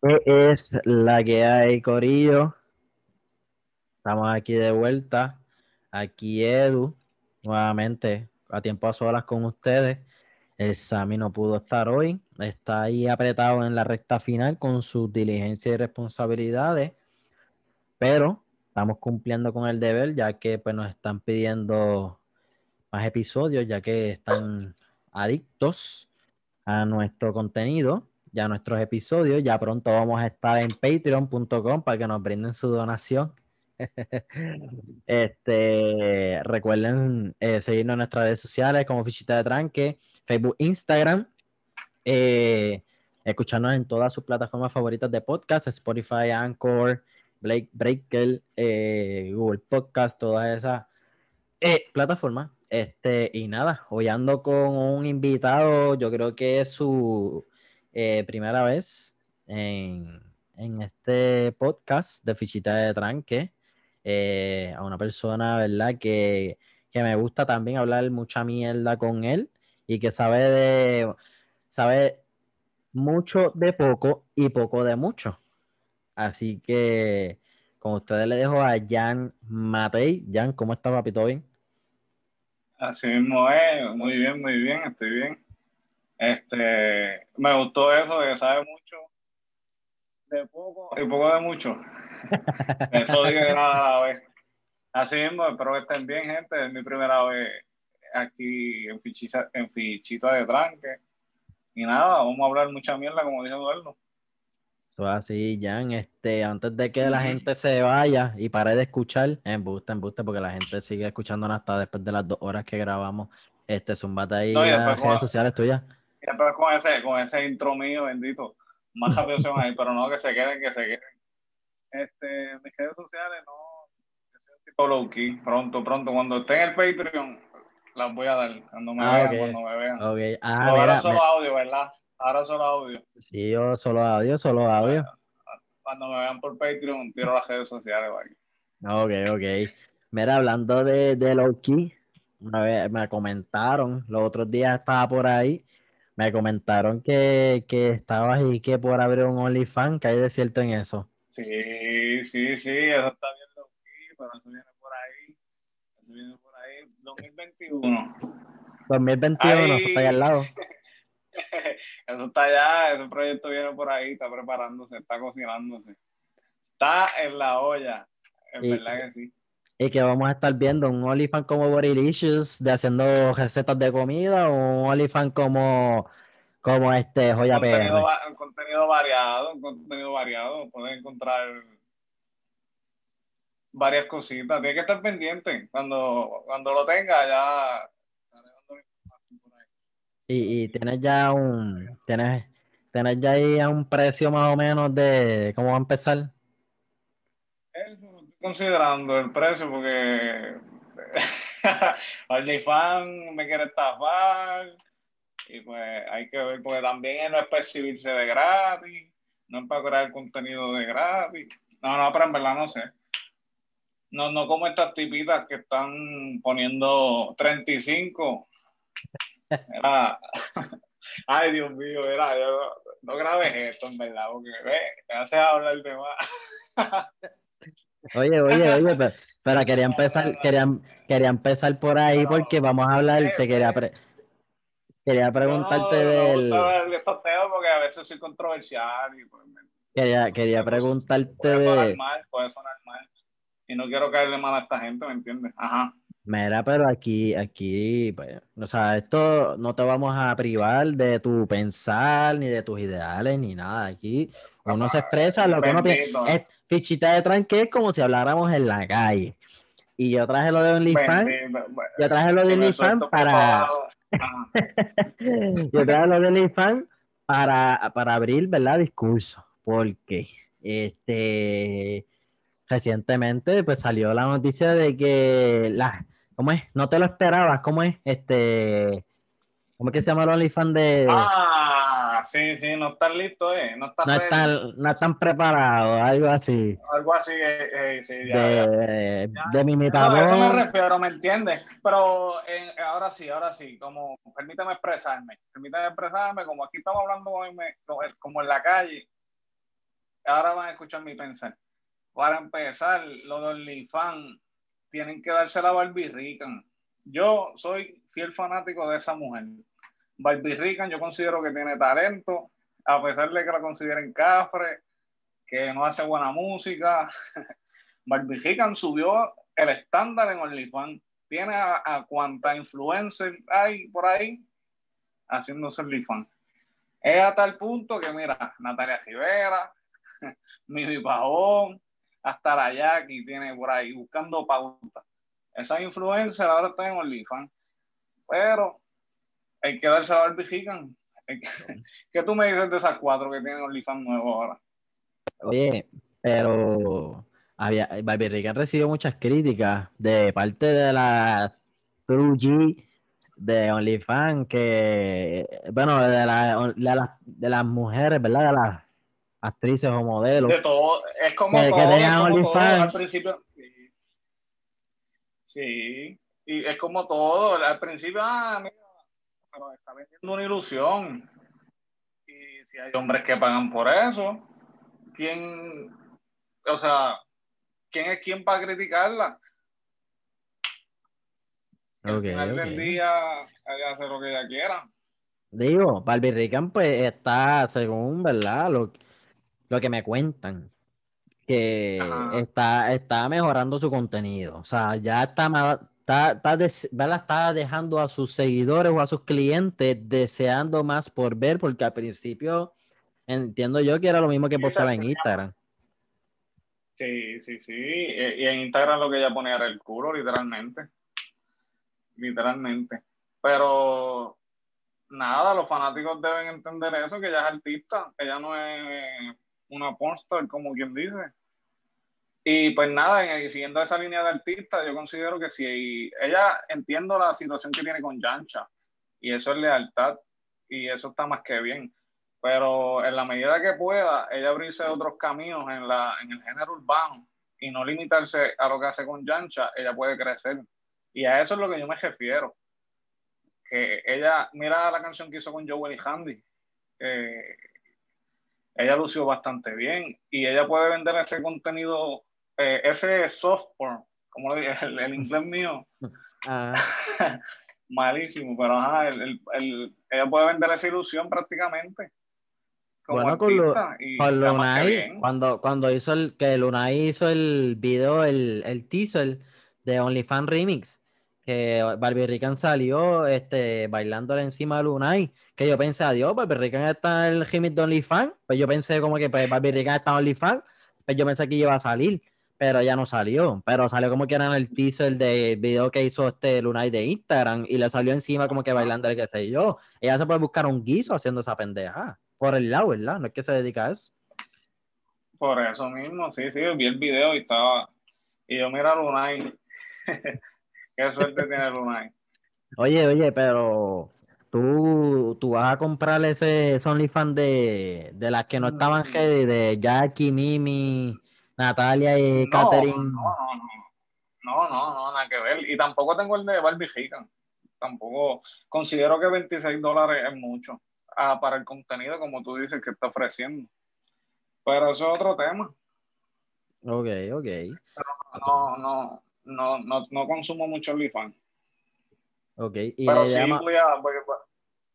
¿Qué es la que hay, Corillo? Estamos aquí de vuelta. Aquí Edu, nuevamente a tiempo a solas con ustedes. El Sami no pudo estar hoy. Está ahí apretado en la recta final con sus diligencias y responsabilidades. Pero estamos cumpliendo con el deber, ya que pues, nos están pidiendo más episodios, ya que están adictos a nuestro contenido ya nuestros episodios. Ya pronto vamos a estar en patreon.com para que nos brinden su donación. este, recuerden eh, seguirnos en nuestras redes sociales como Fichita de Tranque, Facebook, Instagram. Eh, escucharnos en todas sus plataformas favoritas de podcast, Spotify, Anchor, Blake, Breaker, eh, Google Podcast, todas esas plataformas. Este, y nada, hoy ando con un invitado, yo creo que es su eh, primera vez en, este podcast de Fichita de Tranque. Eh, a una persona, ¿verdad? Que, me gusta también hablar mucha mierda con él y que sabe de sabe mucho de poco y poco de mucho. Así que con ustedes le dejo a Jan Matei. Jan, ¿cómo está, papito? ¿Bien? Así mismo es, muy bien, muy bien, estoy bien. Este, me gustó eso de que sabe mucho de poco y poco de mucho. eso dije nada a la vez. Así mismo, espero que estén bien, gente. Es mi primera vez aquí en, Fichita, en Fichita de Tranque. Y nada, vamos a hablar mucha mierda, como dijo Eduardo. así, Jan, este, antes de que la gente se vaya y pare de escuchar, en buste, en buste, porque la gente sigue escuchándonos hasta después de las dos horas que grabamos. Este, zumbate ahí no, las redes sociales tuyas después con ese, con ese intro mío, bendito, más rápido se van a ir, pero no, que se queden, que se queden. Este, mis redes sociales, no, yo soy un tipo low key, pronto, pronto, cuando esté en el Patreon, las voy a dar, cuando me ah, vean, cuando me vean. Okay. Ah, ahora solo audio, ¿verdad? Ahora solo audio. Sí, yo solo audio, solo audio. Cuando me vean por Patreon, tiro las redes sociales, Ok, ok. Mira, hablando de, de low key, una vez me comentaron, los otros días estaba por ahí me comentaron que, que estabas y que por abrir un OnlyFans, que hay de cierto en eso. Sí, sí, sí, eso está bien loquí, pero eso viene por ahí. Eso viene por ahí. 2021. 2021, eso está allá al lado. eso está allá, ese proyecto viene por ahí, está preparándose, está cocinándose. Está en la olla, en verdad que sí. Y que vamos a estar viendo un OnlyFans como Borilicious de haciendo recetas de comida o un OnlyFans como, como este Joya contenido, Un contenido variado, un contenido variado. Puedes encontrar varias cositas. Tienes que estar pendiente. Cuando, cuando lo tenga ya... Y, y tienes ya un... Tienes, tienes ya ahí un precio más o menos de cómo va a empezar considerando el precio porque OnlyFans me quiere estafar y pues hay que ver porque también no es percibirse de gratis, no es para crear contenido de gratis. No, no, pero en verdad no sé. No, no como estas tipitas que están poniendo 35. Ay, Dios mío, era, no, grabes esto, en verdad, porque ve, me hace hablar de más. Oye, oye, oye, pero, quería empezar, quería, quería empezar por ahí porque vamos a hablar, te quería quería preguntarte del. porque a veces soy controversial y pues, quería, quería preguntarte puede sonar mal, puede sonar mal. Y no quiero caerle mal a esta gente, ¿me entiendes? Ajá. Mira, pero aquí, aquí, pues, o sea, esto no te vamos a privar de tu pensar, ni de tus ideales, ni nada. Aquí uno se expresa lo que uno piensa. Es fichita de tranque es como si habláramos en la calle. Y yo traje lo de OnlyFans. Yo traje lo de OnlyFans para. yo traje lo de OnlyFans para, para abrir, ¿verdad? Discurso. Porque este recientemente pues salió la noticia de que la ¿Cómo es? No te lo esperabas. ¿Cómo es? Este. ¿Cómo es que se llama el OnlyFans de.? Ah, sí, sí, no están listos, ¿eh? No están, no están, no están preparados, algo así. Algo así, eh, eh sí, ya, de, de mi imitador. a eso me refiero, ¿me entiendes? Pero eh, ahora sí, ahora sí, como, permítame expresarme, permítame expresarme, como aquí estamos hablando como en la calle, ahora van a escuchar mi pensar. Para empezar, los de OnlyFans tienen que darse la Barbie Rican. Yo soy fiel fanático de esa mujer. Barbie Rican yo considero que tiene talento, a pesar de que la consideren cafre, que no hace buena música. Barbie Rican subió el estándar en OnlyFans. Tiene a, a cuanta influencer hay por ahí haciéndose OnlyFans. Es a tal punto que, mira, Natalia Rivera, Mimi Pajón, hasta la Jackie tiene por ahí buscando pauta. Esa influencia ahora está en OnlyFans. Pero hay que darse a Barbie ¿Qué tú me dices de esas cuatro que tienen OnlyFans nuevo ahora? Oye, pero había, Barbie Rican recibió muchas críticas de parte de la True G de OnlyFans que, bueno, de, la, de, las mujeres, ¿verdad? De las actrices o modelos. De todo, es como todo, al principio. Sí. y es como todo, al principio, ah, mira, pero está vendiendo una ilusión. Y si hay hombres que pagan por eso, ¿quién, o sea, quién es quién para criticarla? Al final del día, ella hace lo que ella quiera. Digo, Barbie Rican, pues está, según, ¿verdad? Lo, lo que me cuentan, que está, está mejorando su contenido. O sea, ya está, está, está, está dejando a sus seguidores o a sus clientes deseando más por ver, porque al principio entiendo yo que era lo mismo que postaba en Instagram. Sí, sí, sí. Y en Instagram lo que ella ponía era el culo, literalmente literalmente. Pero nada, los fanáticos deben entender eso, que ella es artista, ella no es una pornstar, como quien dice. Y pues nada, siguiendo esa línea de artista, yo considero que si ella entiendo la situación que tiene con Yancha, y eso es lealtad, y eso está más que bien. Pero en la medida que pueda, ella abrirse otros caminos en, la, en el género urbano y no limitarse a lo que hace con Yancha, ella puede crecer. Y a eso es lo que yo me refiero. Que ella, mira la canción que hizo con Joel y Handy. Ella lució bastante bien y ella puede vender ese contenido, eh, ese software, como le dije, el, inglés mío. Ah. Malísimo, pero ajá, ella puede vender esa ilusión prácticamente. bueno, con, Lunay, cuando, cuando hizo el, que Lunay hizo el video, el, el teaser, de OnlyFans Remix, que Barbie Rican salió este, bailándole encima de Lunay, que yo pensé, adiós, Barbie Rican está en el remix de OnlyFans, pues yo pensé como que pues, Barbie Rican está en OnlyFans, pues yo pensé que iba a salir, pero ya no salió, pero salió como que era en el teaser del video que hizo este Lunay de Instagram y le salió encima como que bailando el que sé yo. Ella se puede buscar un guiso haciendo esa pendeja, por el lado, ¿verdad? No es que se dedica a eso. Por eso mismo, sí, sí, vi el video y estaba, y yo mira a Lunay Qué suerte tiene Lunay. Oye, oye, pero tú, tú vas a comprar ese OnlyFans de, de las que no estaban mm. heavy, de Jackie, Mimi, Natalia y no, Catherine. No, no, no, no, nada que ver. Y tampoco tengo el de Barbie Hicken. Tampoco considero que 26 dólares es mucho ah, para el contenido, como tú dices, que está ofreciendo. Pero eso es otro tema. Ok, ok. Pero no, no, no, no, no consumo mucho OnlyFans. Ok, y Pero sí voy a...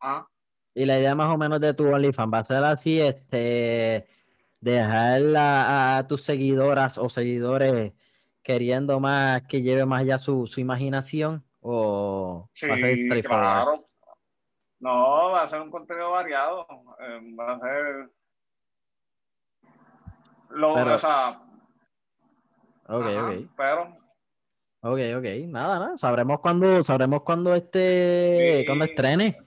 ¿ah? Y la idea más o menos de tu OnlyFans va a ser así, este, dejar a, tus seguidoras o seguidores queriendo más que lleve más allá su, imaginación o sí, va a ser claro. No, va a ser un contenido variado. Eh, va a ser lo, o sea, ok, ok. Pero Ok, ok, nada, nada. Sabremos cuándo, sabremos cuándo este, cuando estrene.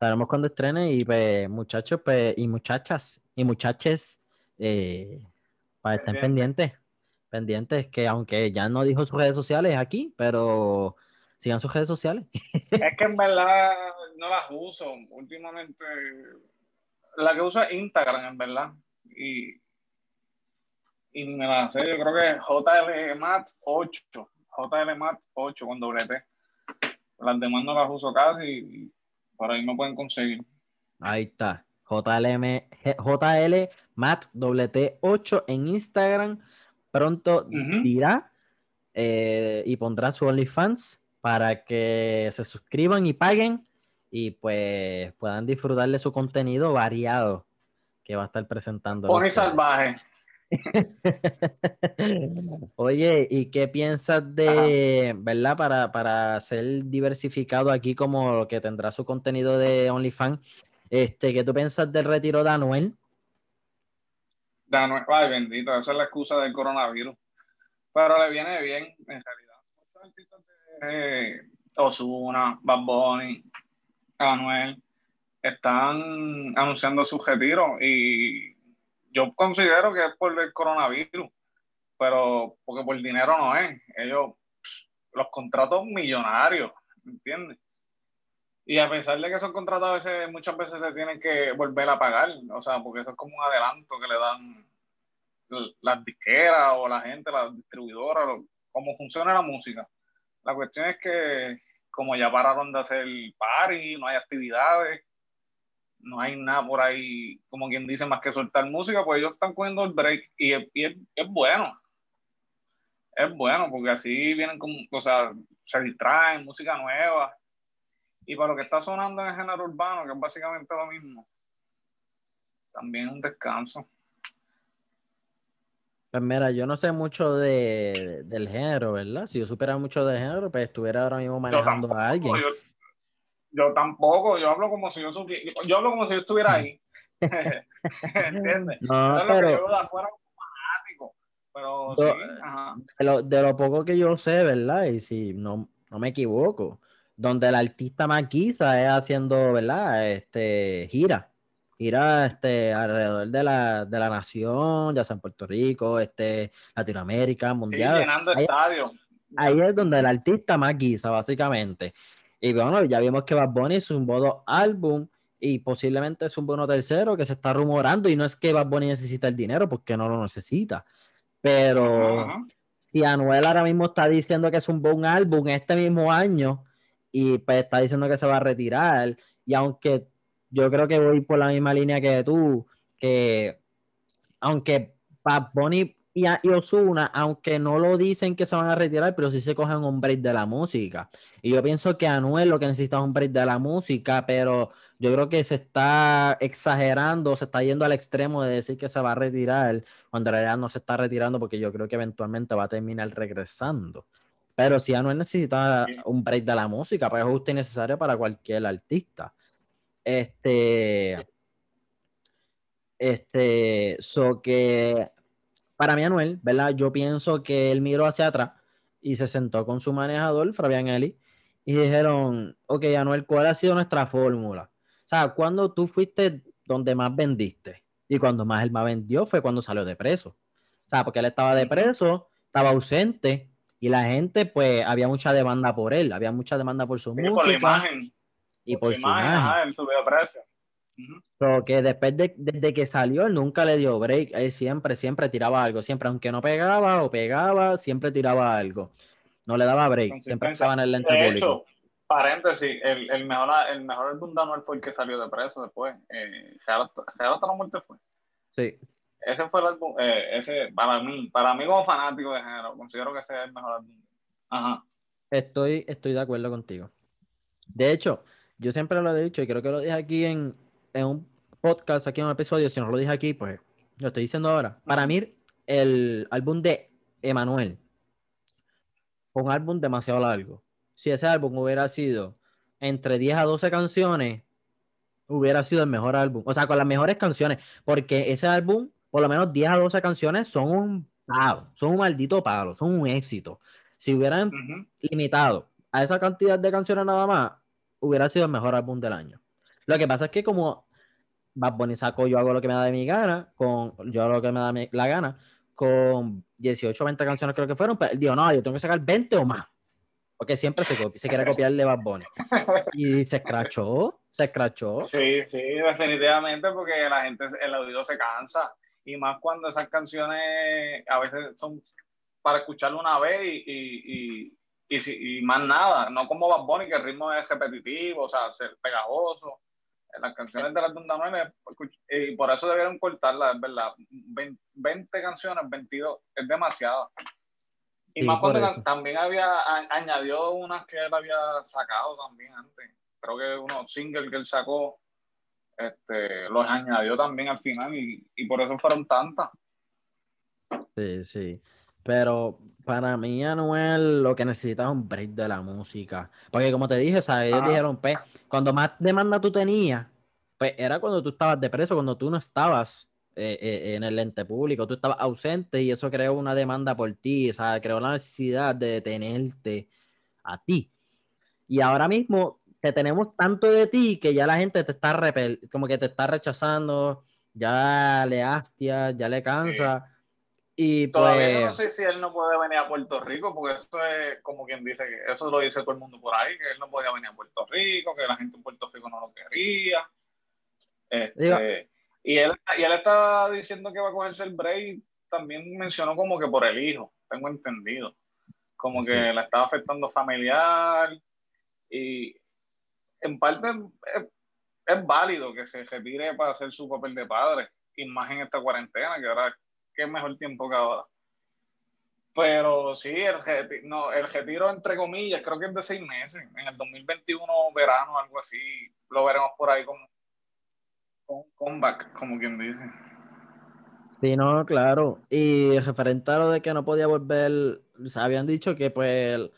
Sabremos cuándo estrene y pues muchachos, pues, y muchachas, y muchaches, eh, para estar pendientes, pendientes, que aunque ya no dijo sus redes sociales aquí, pero sigan sus redes sociales. Es que en verdad no las uso. Últimamente, la que uso es Instagram, en verdad. Y y me la sé, yo creo que JLMAT 8, JLMAT 8 con doble T. Las demás no las uso casi y por ahí me pueden conseguir. Ahí está. JLM, JL Matt 8 en Instagram. Pronto dirá eh, y pondrá su OnlyFans para que se suscriban y paguen y pues puedan disfrutar de su contenido variado que va a estar presentando. Pony salvaje. Oye, ¿y qué piensas de, verdad, para, para ser diversificado aquí como que tendrá su contenido de OnlyFans? Este, ¿Qué tú piensas del retiro de Anuel? De Anuel, ay bendito, esa es la excusa del coronavirus. Pero le viene bien, en realidad. Osuna, Bad Bunny, Anuel, están anunciando su retiro y yo considero que es por el coronavirus, pero porque por dinero no es. Ellos, los contratos millonarios, ¿entiendes? Y a pesar de que esos contratos a veces, muchas veces se tienen que volver a pagar, o sea, porque eso es como un adelanto que le dan las disqueras o la gente, las distribuidoras, cómo funciona la música. La cuestión es que como ya pararon de hacer party, no hay actividades, no hay nada por ahí, como quien dice, más que soltar música, pues ellos están cogiendo el break y, es, es, bueno. Es bueno porque así vienen con, o sea, se distraen, música nueva. Y para lo que está sonando en el género urbano, que es básicamente lo mismo, también un descanso. Pues mira, yo no sé mucho de, del género, ¿verdad? Si yo supiera mucho del género, pues estuviera ahora mismo manejando a alguien. Yo, tampoco, yo hablo como si yo supiera, yo hablo como si yo estuviera ahí. ¿Entiendes? No, pero, yo de afuera fanático. Pero sí, De, lo, de, lo, poco que yo sé, ¿verdad? Y si no, no me equivoco, donde el artista más quizá es haciendo, ¿verdad? Este, gira ir a, este, alrededor de la, de la nación, ya sea en Puerto Rico, este, Latinoamérica, mundial. llenando ahí, estadios. Ahí es donde el artista más guisa, básicamente. Y bueno, ya vimos que Bad Bunny es un dos álbum y posiblemente es un bono tercero que se está rumorando y no es que Bad Bunny necesita el dinero porque no lo necesita. Pero si Anuel ahora mismo está diciendo que es un buen álbum este mismo año y pues está diciendo que se va a retirar y aunque yo creo que voy por la misma línea que tú, que aunque Bad Bunny y, Osuna, aunque no lo dicen que se van a retirar, pero sí se cogen un break de la música. Y yo pienso que Anuel lo que necesita es un break de la música, pero yo creo que se está exagerando, se está yendo al extremo de decir que se va a retirar, cuando en realidad no se está retirando porque yo creo que eventualmente va a terminar regresando. Pero si Anuel necesita un break de la música, pues es justo y necesario para cualquier artista. Este. Este. So que. Para mí, Anuel, ¿verdad? Yo pienso que él miró hacia atrás y se sentó con su manejador, Fabián Eli, y dijeron: Ok, Anuel, ¿cuál ha sido nuestra fórmula? O sea, cuando tú fuiste donde más vendiste y cuando más él más vendió fue cuando salió de preso. O sea, porque él estaba de preso, estaba ausente y la gente, pues, había mucha demanda por él, había mucha demanda por su música y por, su imagen. precio. Que después de, desde que salió, él nunca le dio break. Él siempre, siempre tiraba algo. Siempre, aunque no pegaba o pegaba, siempre tiraba algo. No le daba break. Siempre estaba en el lente de Hecho, paréntesis, el, el, mejor, el mejor álbum de Anuel fue el que salió de preso después. Eh, hasta la muerte fue. Sí. Ese fue el álbum, eh, ese, para mí, para mí como fanático de género, considero que ese es el mejor álbum. Ajá. Estoy, estoy de acuerdo contigo. De hecho, yo siempre lo he dicho y creo que lo dije aquí en, un podcast, aquí en un episodio. Si no lo dije aquí, pues lo estoy diciendo ahora. Para mí, el álbum de Emanuel fue un álbum demasiado largo. Si ese álbum hubiera sido entre 10 a 12 canciones, hubiera sido el mejor álbum. O sea, con las mejores canciones. Porque ese álbum, por lo menos 10 a 12 canciones, son un palo. Son un maldito palo. Son un éxito. Si hubieran limitado a esa cantidad de canciones nada más, hubiera sido el mejor álbum del año. Lo que pasa es que como Bad Bunny sacó Yo hago lo que me da de mi gana, con Yo hago lo que me da la gana, con 18 o 20 canciones creo que fueron, pero él dijo, no, yo tengo que sacar 20 o más. Porque siempre se, copia, se quiere copiarle Bad Bunny. Y se escrachó, se escrachó. Sí, sí, definitivamente, porque la gente, el oído se cansa. Y más cuando esas canciones a veces son para escucharlo una vez y, y, y, más nada, no como Bad Bunny, que el ritmo es repetitivo, o sea, ser pegajoso. Las canciones de la Tunda 9, y por eso debieron cortarlas, es verdad. 20, canciones, 22, es demasiado. Y más cuando también había, añadió unas que él había sacado también antes. Creo que unos singles que él sacó, este, los añadió también al final y, y por eso fueron tantas. Sí, sí. Pero para mí, Anuel, lo que necesita es un break de la música. Porque como te dije, ¿sabes? ellos dijeron, pues, cuando más demanda tú tenías, pues era cuando tú estabas de preso, cuando tú no estabas eh, eh, en el ente público, tú estabas ausente y eso creó una demanda por ti, o sea, creó la necesidad de detenerte a ti. Y ahora mismo te tenemos tanto de ti que ya la gente te está como que te está rechazando, ya le hastia, ya le cansa. Y Todavía no pues sé si él no puede venir a Puerto Rico, porque eso es como quien dice que eso lo dice todo el mundo por ahí, que él no podía venir a Puerto Rico, que la gente en Puerto Rico no lo quería. Este, y, él, y él estaba diciendo que va a cogerse el break, también mencionó como que por el hijo, tengo entendido. Como que le estaba afectando familiar. Y en parte es, es válido que se retire para hacer su papel de padre, y más en esta cuarentena, que ahora qué mejor tiempo que ahora. Pero sí, el, no, el retiro, entre comillas, creo que es de seis meses. En el 2021, verano, algo así, lo veremos por ahí como un comeback, como quien dice. Sí, no, claro. Y referente a lo de que no podía volver, se habían dicho que pues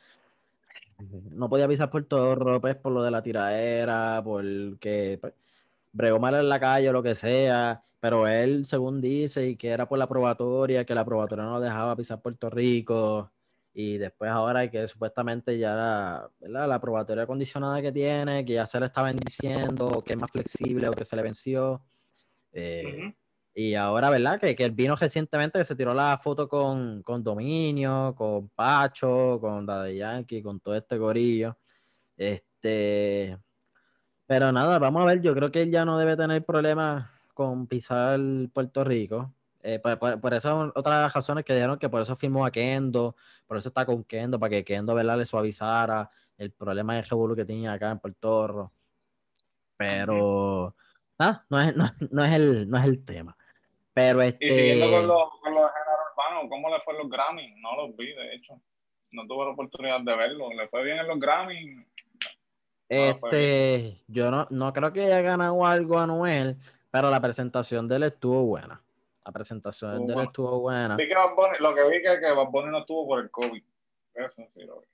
no podía pisar por todo, pues por lo de la tiradera, porque pues, bregó mal en la calle o lo que sea, pero él, según dice, y que era por la probatoria, que la probatoria no lo dejaba pisar Puerto Rico, y después ahora que supuestamente ya la, la probatoria condicionada que tiene, que ya se le estaba diciendo, que es más flexible o que se le venció. Eh, y ahora, ¿verdad? Que, que él vino recientemente, que se tiró la foto con, con Dominio, con Pacho, con Daddy Yankee, con todo este gorillo. Este, pero nada, vamos a ver, yo creo que él ya no debe tener problemas con pisar Puerto Rico. Eh, por, eso otra de las razones que dijeron que por eso firmó a Kendo, por eso está con Kendo, para que Kendo ¿verdad? le suavizara el problema de Revolú que tenía acá en Puerto Rico. Pero nada, no es, no, es el, no es el tema. Pero este... Y siguiendo con los, con los urbanos, ¿cómo le fue los Grammy? No los vi, de hecho. No tuve la oportunidad de verlo. ¿Le fue bien en los Grammy? Este, yo no, no creo que haya ganado algo a Noel, pero la presentación de él estuvo buena. La presentación de él estuvo buena. lo que vi que, que Bad Bunny no estuvo por el COVID. Eso sí lo vi.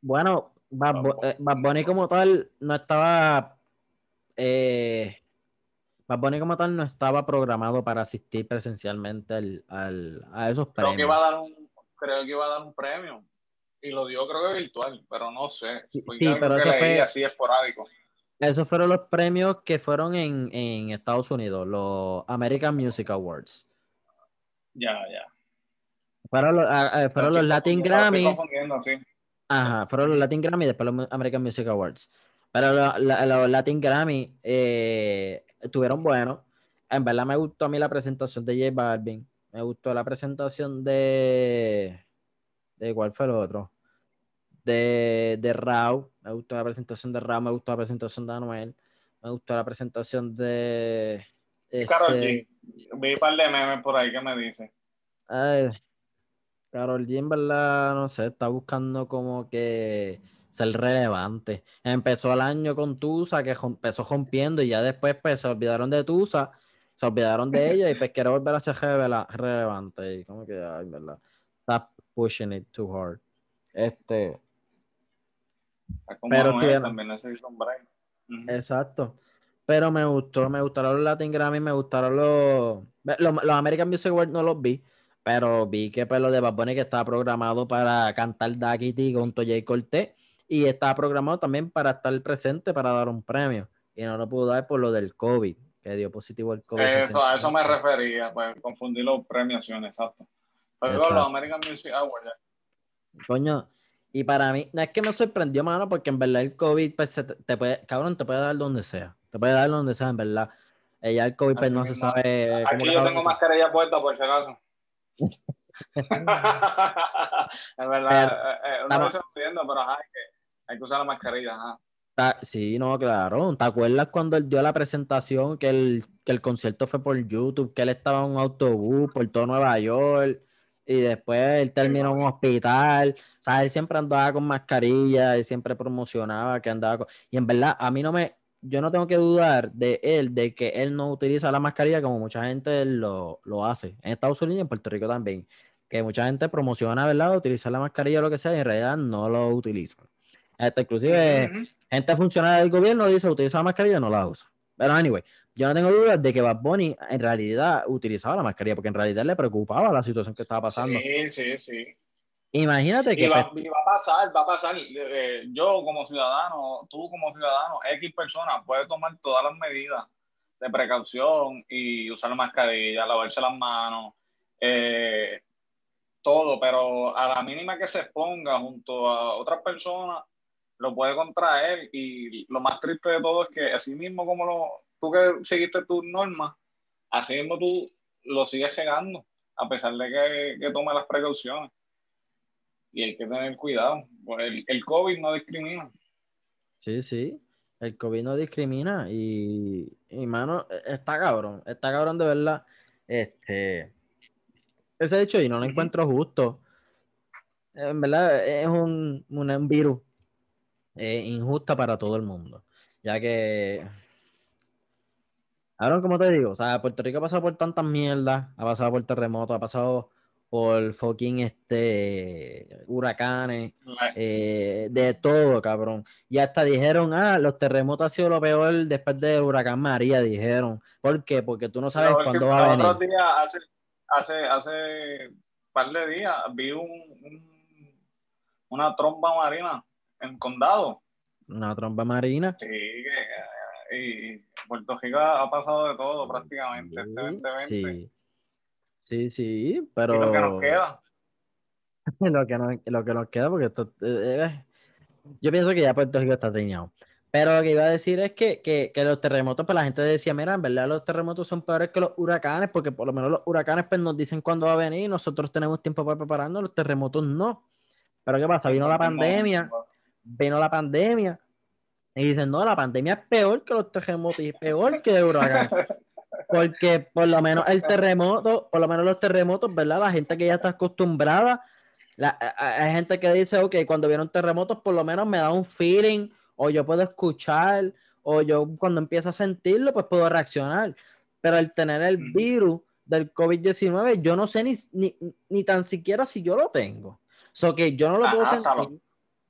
Bueno, Bad, eh, Bunny como tal no estaba. Eh, Bad Bunny como tal no estaba programado para asistir presencialmente al, al, a esos premios. Creo que, iba a dar un, creo que iba a dar un premio y lo dio creo que virtual, pero no sé. Sí, pero eso fue así esporádico. Esos fueron los premios que fueron en, en Estados Unidos, los American Music Awards. Ya, ya. Fueron los, fueron los Latin Grammy. Ajá, fueron los Latin Grammy y después los American Music Awards. Pero los, Latin Grammy eh, estuvieron buenos. En verdad me gustó a mí la presentación de J Balvin. Me gustó la presentación de ¿De cuál fue el otro? De, de Rao. Me gustó la presentación de Rao, me gustó la presentación de Anuel. Me gustó la presentación de. Carol G. Este, Vi un par de memes por ahí que me dice. Ay, Carol G, en verdad, no sé, está buscando como que ser relevante. Empezó el año con Tusa, que empezó rompiendo, y ya después pues, se olvidaron de Tusa, se olvidaron de ella, y pues quiere volver a ser relevante. Y como que, ay, verdad. Pushing it too hard. Este. Pero también Exacto. Pero me gustó, me gustaron los Latin Grammy, me gustaron los, los, American Music Awards no los vi, pero vi que pues lo de Bad Bunny que estaba programado para cantar Daquiti con Toya y Cortés y estaba programado también para estar presente para dar un premio y no lo pudo dar por lo del COVID, que dio positivo el COVID. Eso, a eso me refería, pues confundí los premiaciones, exacto. Los American Music Awards. Coño, y para mí, no es que me sorprendió, mano, porque en verdad el COVID, pues, te, puede, cabrón, te puede dar donde sea. Te puede dar donde sea, en verdad. Ella el COVID, pues, no se sabe. Aquí yo tengo mascarilla puesta, por si acaso. es verdad, eh, eh, no me estoy pero ajá, hay que, hay que usar la mascarilla, ajá. sí, no, claro. ¿Te acuerdas cuando él dio la presentación que el, que el concierto fue por YouTube, que él estaba en un autobús por todo Nueva York y después él terminó en un hospital? O sea, él siempre andaba con mascarilla, él siempre promocionaba que andaba con... Y en verdad, a mí no me... Yo no tengo que dudar de él, de que él no utiliza la mascarilla como mucha gente lo, lo hace. En Estados Unidos y en Puerto Rico también. Que mucha gente promociona, ¿verdad? Utilizar la mascarilla o lo que sea y en realidad no lo utilizan. Hasta inclusive gente funcionaria del gobierno dice utiliza la mascarilla no la usa. Pero anyway, yo no tengo dudas de que Bad Bunny en realidad utilizaba la mascarilla porque en realidad le preocupaba la situación que estaba pasando. Sí, sí, sí. Imagínate que... va, va, a pasar, va a pasar. Eh, yo como ciudadano, tú como ciudadano, X persona puede tomar todas las medidas de precaución y usar la mascarilla, lavarse las manos, eh, todo, pero a la mínima que se exponga junto a otras personas, lo puede contraer y lo más triste de todo es que así mismo como lo, tú que seguiste tus normas, así mismo tú lo sigues llegando, a pesar de que, que tome las precauciones. Y hay que tener cuidado, pues el, el COVID no discrimina. Sí, sí, el COVID no discrimina y, y mano, está cabrón, está cabrón de verdad. Este, ese hecho y no lo encuentro justo. En verdad es un, un virus eh, injusta para todo el mundo. Ya que, ahora como te digo, o sea, Puerto Rico ha pasado por tantas mierdas, ha pasado por terremotos, ha pasado por fucking este huracanes, eh, de todo, cabrón. Y hasta dijeron, ah, los terremotos ha sido lo peor después del huracán María, dijeron. ¿Por qué? Porque tú no sabes cuándo va a venir. Otros días, hace, hace, hace par de días, vi un, una tromba marina en condado. Una tromba marina. Sí, y Puerto Rico ha pasado de todo prácticamente sí, este Sí. Sí, sí, pero. ¿Y lo que nos queda? lo, que nos, lo que nos queda, porque esto. Eh, eh, yo pienso que ya Puerto Rico está dañado. Pero lo que iba a decir es que, que, que, los terremotos, pues la gente decía, mira, en verdad los terremotos son peores que los huracanes, porque por lo menos los huracanes pues nos dicen cuándo va a venir, nosotros tenemos tiempo para prepararnos, los terremotos no. Pero ¿qué pasa? Vino la pandemia, vino la pandemia, y dicen, no, la pandemia es peor que los terremotos y peor que el huracán. Porque por lo menos el terremoto, por lo menos los terremotos, ¿verdad? La gente que ya está acostumbrada, la, hay gente que dice, ok, cuando vieron terremotos, por lo menos me da un feeling, o yo puedo escuchar, o yo cuando empiezo a sentirlo, pues puedo reaccionar. Pero el tener el virus del COVID-19, yo no sé ni, ni, ni, tan siquiera si yo lo tengo. So que yo no lo puedo sentir.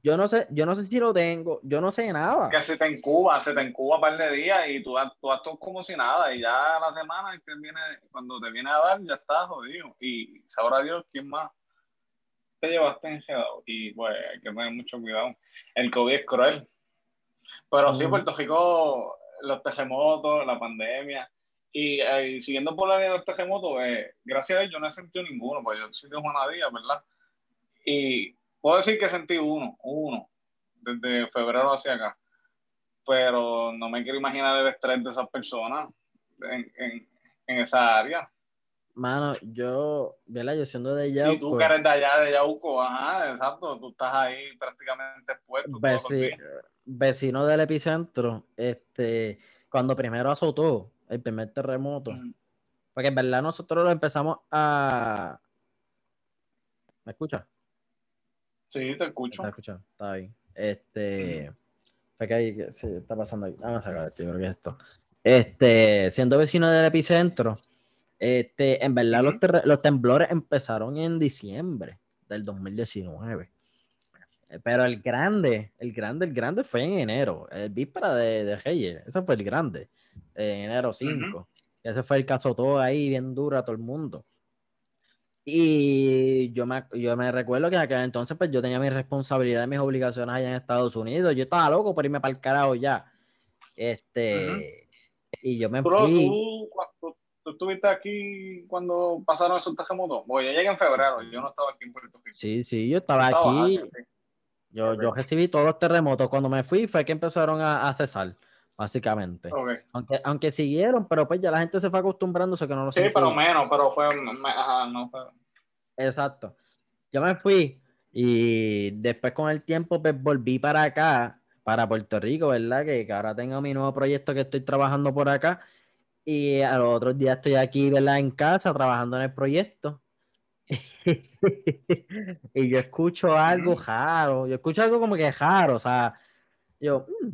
Yo no sé, yo no sé si lo tengo, yo no sé nada. Que se te incuba, se te incuba un par de días y tú, tú actúas como si nada y ya la semana que viene, cuando te viene a dar ya estás jodido y sabrá Dios quién más te llevaste enredado y pues hay que tener mucho cuidado. El COVID es cruel, pero sí, Puerto Rico, los terremotos, la pandemia y, eh, siguiendo por la línea de los terremotos, eh, gracias a Dios yo no he sentido ninguno, pues yo soy de Juana Díaz, ¿verdad? Y puedo decir que sentí uno, uno, desde febrero hacia acá. Pero no me quiero imaginar el estrés de esas personas en, en, en esa área. Mano, yo, ¿verdad? Yo siendo de Yauco. Y tú que eres de allá, de Yauco, ajá, exacto, tú estás ahí prácticamente expuesto. vecino del epicentro, este, cuando primero azotó el primer terremoto, porque en verdad nosotros lo empezamos a... ¿Me escuchas? Sí, te escucho. Está escuchando, está bien. Este. Fue que ahí, sí, está pasando ahí. Vamos a sacar esto, yo creo que es esto. Este, siendo vecino del epicentro, este, en verdad los, los, temblores empezaron en diciembre del 2019. Pero el grande, el grande, el grande fue en enero, el víspera de, de Reyes, ese fue el grande, en enero 5. Ese fue el caso todo ahí, bien duro a todo el mundo. Y yo me, yo me recuerdo que en aquel entonces pues yo tenía mis responsabilidades, mis obligaciones allá en Estados Unidos. Yo estaba loco por irme para el carajo ya. Este, y yo me fui. Tú, tú, estuviste aquí cuando pasaron esos terremotos? Pues yo llegué en febrero, yo no estaba aquí en Puerto Rico. Sí, sí, yo estaba aquí. Yo, yo recibí todos los terremotos. Cuando me fui fue que empezaron a, a cesar básicamente. Aunque, aunque siguieron, pero pues ya la gente se fue acostumbrando a que no lo Sí, pero menos, pero fue, ajá, no fue. Exacto. Yo me fui y después con el tiempo pues volví para acá, para Puerto Rico, ¿verdad? Que, que ahora tengo mi nuevo proyecto que estoy trabajando por acá. Y a los otros días estoy aquí, ¿verdad? En casa trabajando en el proyecto. y yo escucho algo raro, yo escucho algo como que raro, o sea, yo, mm,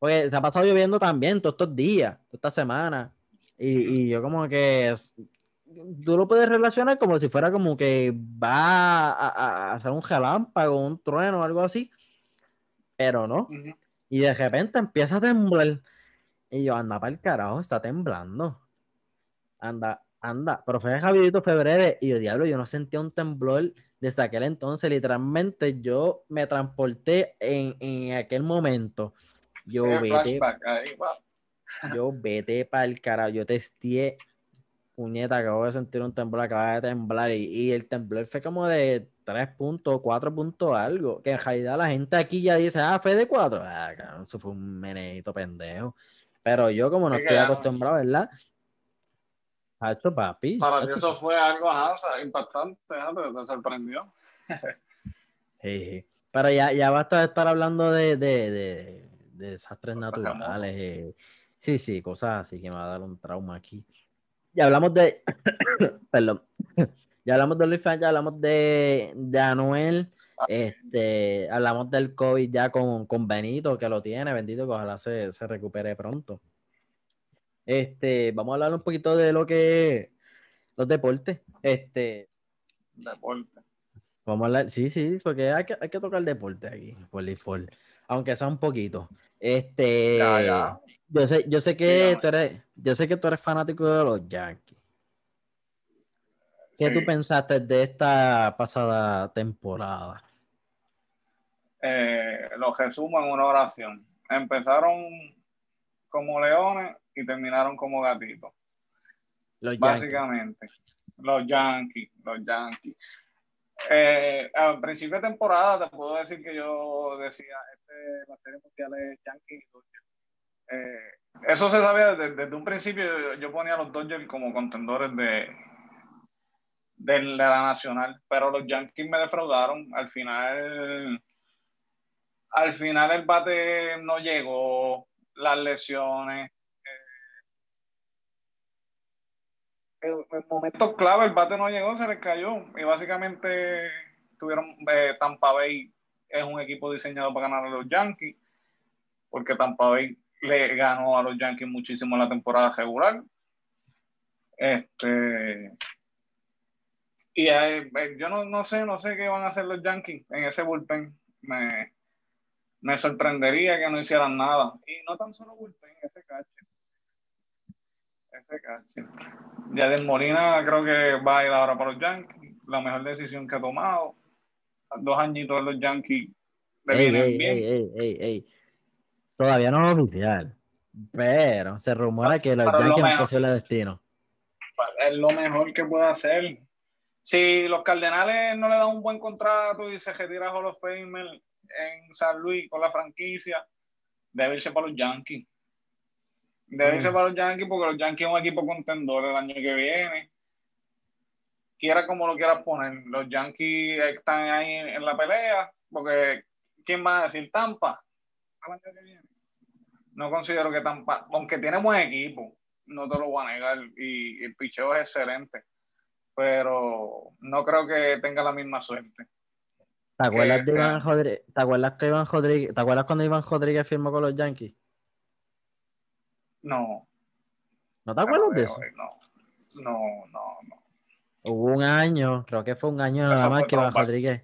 porque se ha pasado lloviendo también todos estos días, toda esta semana, y, y yo como que tú lo puedes relacionar como si fuera como que va a, a hacer un relámpago, un trueno o algo así, pero no. Y de repente empieza a temblar. Y yo, anda para el carajo, está temblando. Anda, anda. Pero fue Javierito febrero y yo, diablo, yo no sentía un temblor desde aquel entonces. Literalmente yo me transporté en, en aquel momento. Yo vete, yo vete para el carajo. Yo testé puñeta, acabo de sentir un temblor, acaba de temblar y, el temblor fue como de 3 puntos, 4 puntos algo, que en realidad la gente aquí ya dice, ah, fue de 4, ah, eso fue un menedito pendejo, pero yo como no estoy acostumbrado, ¿verdad? Hacho papi. Para mí eso fue algo impactante, te sorprendió. sí, Pero ya, ya basta de estar hablando de, de, de, de desastres naturales. Eh. Sí, sí, cosas así que me va a dar un trauma aquí ya hablamos de. perdón. Ya hablamos de OnlyFans, ya hablamos de, de Anuel. Este, hablamos del COVID ya con, con Benito, que lo tiene, bendito, que ojalá se, se recupere pronto. Este, vamos a hablar un poquito de lo que los deportes. Este. Deporte. Vamos a hablar, sí, sí, porque hay que, hay que tocar deporte aquí, por default, aunque sea un poquito. Este, yo sé, yo sé que tú eres, yo sé que tú eres fanático de los Yankees. ¿Qué tú pensaste de esta pasada temporada? Eh, lo resumo en una oración. Empezaron como leones y terminaron como gatitos. Los Básicamente. Los Yankees, los Yankees. Eh, al principio de temporada te puedo decir que yo decía, este, la serie mundial es Yankees eh, eso se sabía desde, un principio. Yo, ponía a los Dodgers como contendores de, de la nacional, pero los Yankees me defraudaron. Al final, al final el bate no llegó, las lesiones. en, momentos clave el bate no llegó, se les cayó y básicamente tuvieron eh, Tampa es un equipo diseñado para ganar a los Yankees porque Tampa Bay le ganó a los Yankees muchísimo en la temporada regular. Este y eh, yo no, no, sé, no sé qué van a hacer los Yankees en ese bullpen. Me, me sorprendería que no hicieran nada. Y no tan solo bullpen, ese cache. Ese cache. Yaden Molina creo que va a ir ahora para los Yankees. La mejor decisión que ha tomado. Dos añitos de los Yankees le vienen bien. Todavía no es oficial. Pero se rumora que los Yankees han posible destino. Es lo mejor que puede hacer. Si los Cardenales no le dan un buen contrato y se retira Hall of Famer en San Luis con la franquicia, debe irse para los Yankees. Debe irse para los Yankees porque los Yankees es un equipo contendor el año que viene. Quiera como lo quieras poner, los Yankees están ahí en la pelea porque ¿quién va a decir Tampa? El año que viene no considero que tan. Aunque tiene buen equipo, no te lo voy a negar. Y, el picheo es excelente. Pero no creo que tenga la misma suerte. ¿Te acuerdas, de Iván Rodríguez, ¿Te acuerdas que Iván Rodríguez, ¿Te acuerdas cuando Iván Rodríguez firmó con los Yankees? No. ¿No te acuerdas de eso? No, no, no, no. Hubo un año, creo que fue un año nada más que Iván Rodríguez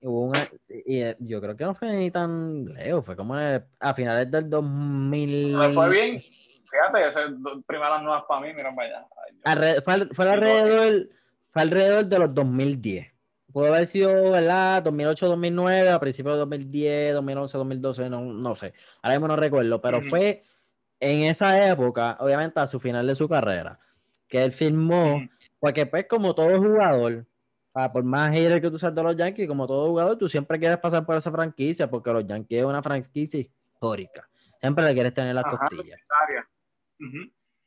Hubo y eh, yo creo que no fue ni tan lejos, fue como a finales del 2000. Me fue bien, fíjate, esas primeras nuevas para mí, mira para allá. fue, fue, alrededor, fue alrededor de los 2010. Pudo haber sido, ¿verdad? 2008, 2009, a principios de 2010, 2011, 2012, no, no sé. Ahora mismo no recuerdo, pero fue en esa época, obviamente a su final de su carrera, que él firmó, porque pues como todo jugador, por más aire que tú seas de los Yankees, como todo jugador, tú siempre quieres pasar por esa franquicia, porque los Yankees es una franquicia histórica. Siempre le quieres tener las costillas.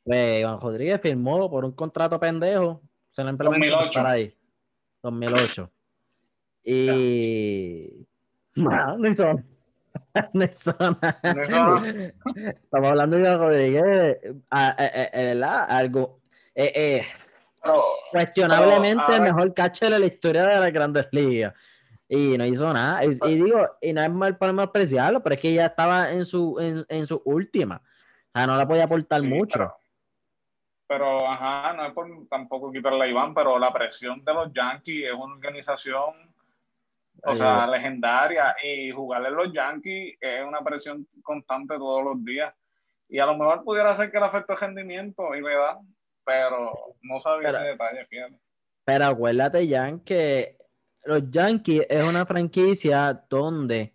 Pues Iván Rodríguez firmó por un contrato pendejo. Se lo implementó 2008. para ahí. 2008. Y. No, no hizo, no hizo nada. Estamos hablando de Rodríguez, ¿verdad? Algo. Eh, eh, cuestionablemente el mejor catcher de la historia de las grandes ligas. Y no hizo nada. Y, digo, y no es mal para apreciarlo, pero es que ya estaba en su, en, en su última. O sea, no la podía aportar mucho. Pero, ajá, no es por tampoco quitarle a Iván, pero la presión de los Yankees es una organización, o sea, legendaria. Y jugarle los Yankees es una presión constante todos los días. Y a lo mejor pudiera ser que le afecte el rendimiento y verdad, pero no sabía ese detalle, fíjate. Pero acuérdate, Jan, que los Yankees es una franquicia donde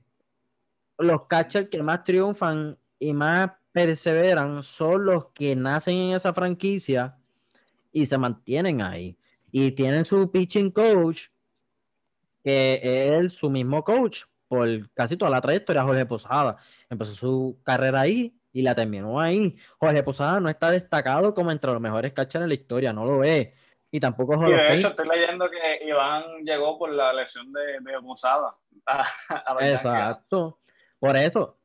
los catchers que más triunfan y más perseveran son los que nacen en esa franquicia y se mantienen ahí. Y tienen su pitching coach, que es su mismo coach por casi toda la trayectoria, Jorge Posada. Empezó su carrera ahí y la terminó ahí. Jorge Posada no está destacado como entre los mejores catchers en la historia, no lo es. Y tampoco y de hecho, estoy leyendo que Iván llegó por la lesión de, de Exacto. Por eso,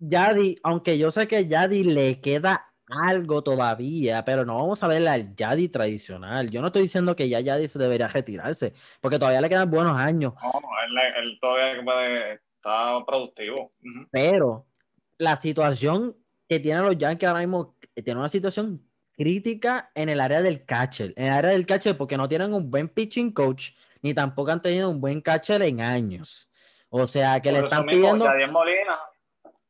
Yadi, aunque yo sé que Yadi le queda algo todavía, pero no vamos a ver al Yadi tradicional. Yo no estoy diciendo que ya Yadi se debería retirarse, porque todavía le quedan buenos años. No, él, todavía puede, está productivo. Pero la situación que tienen los Yankees ahora mismo, tiene una situación crítica en el área del catcher. En el área del catcher porque no tienen un buen pitching coach, ni tampoco han tenido un buen catcher en años. O sea, que le están pidiendo... Molina.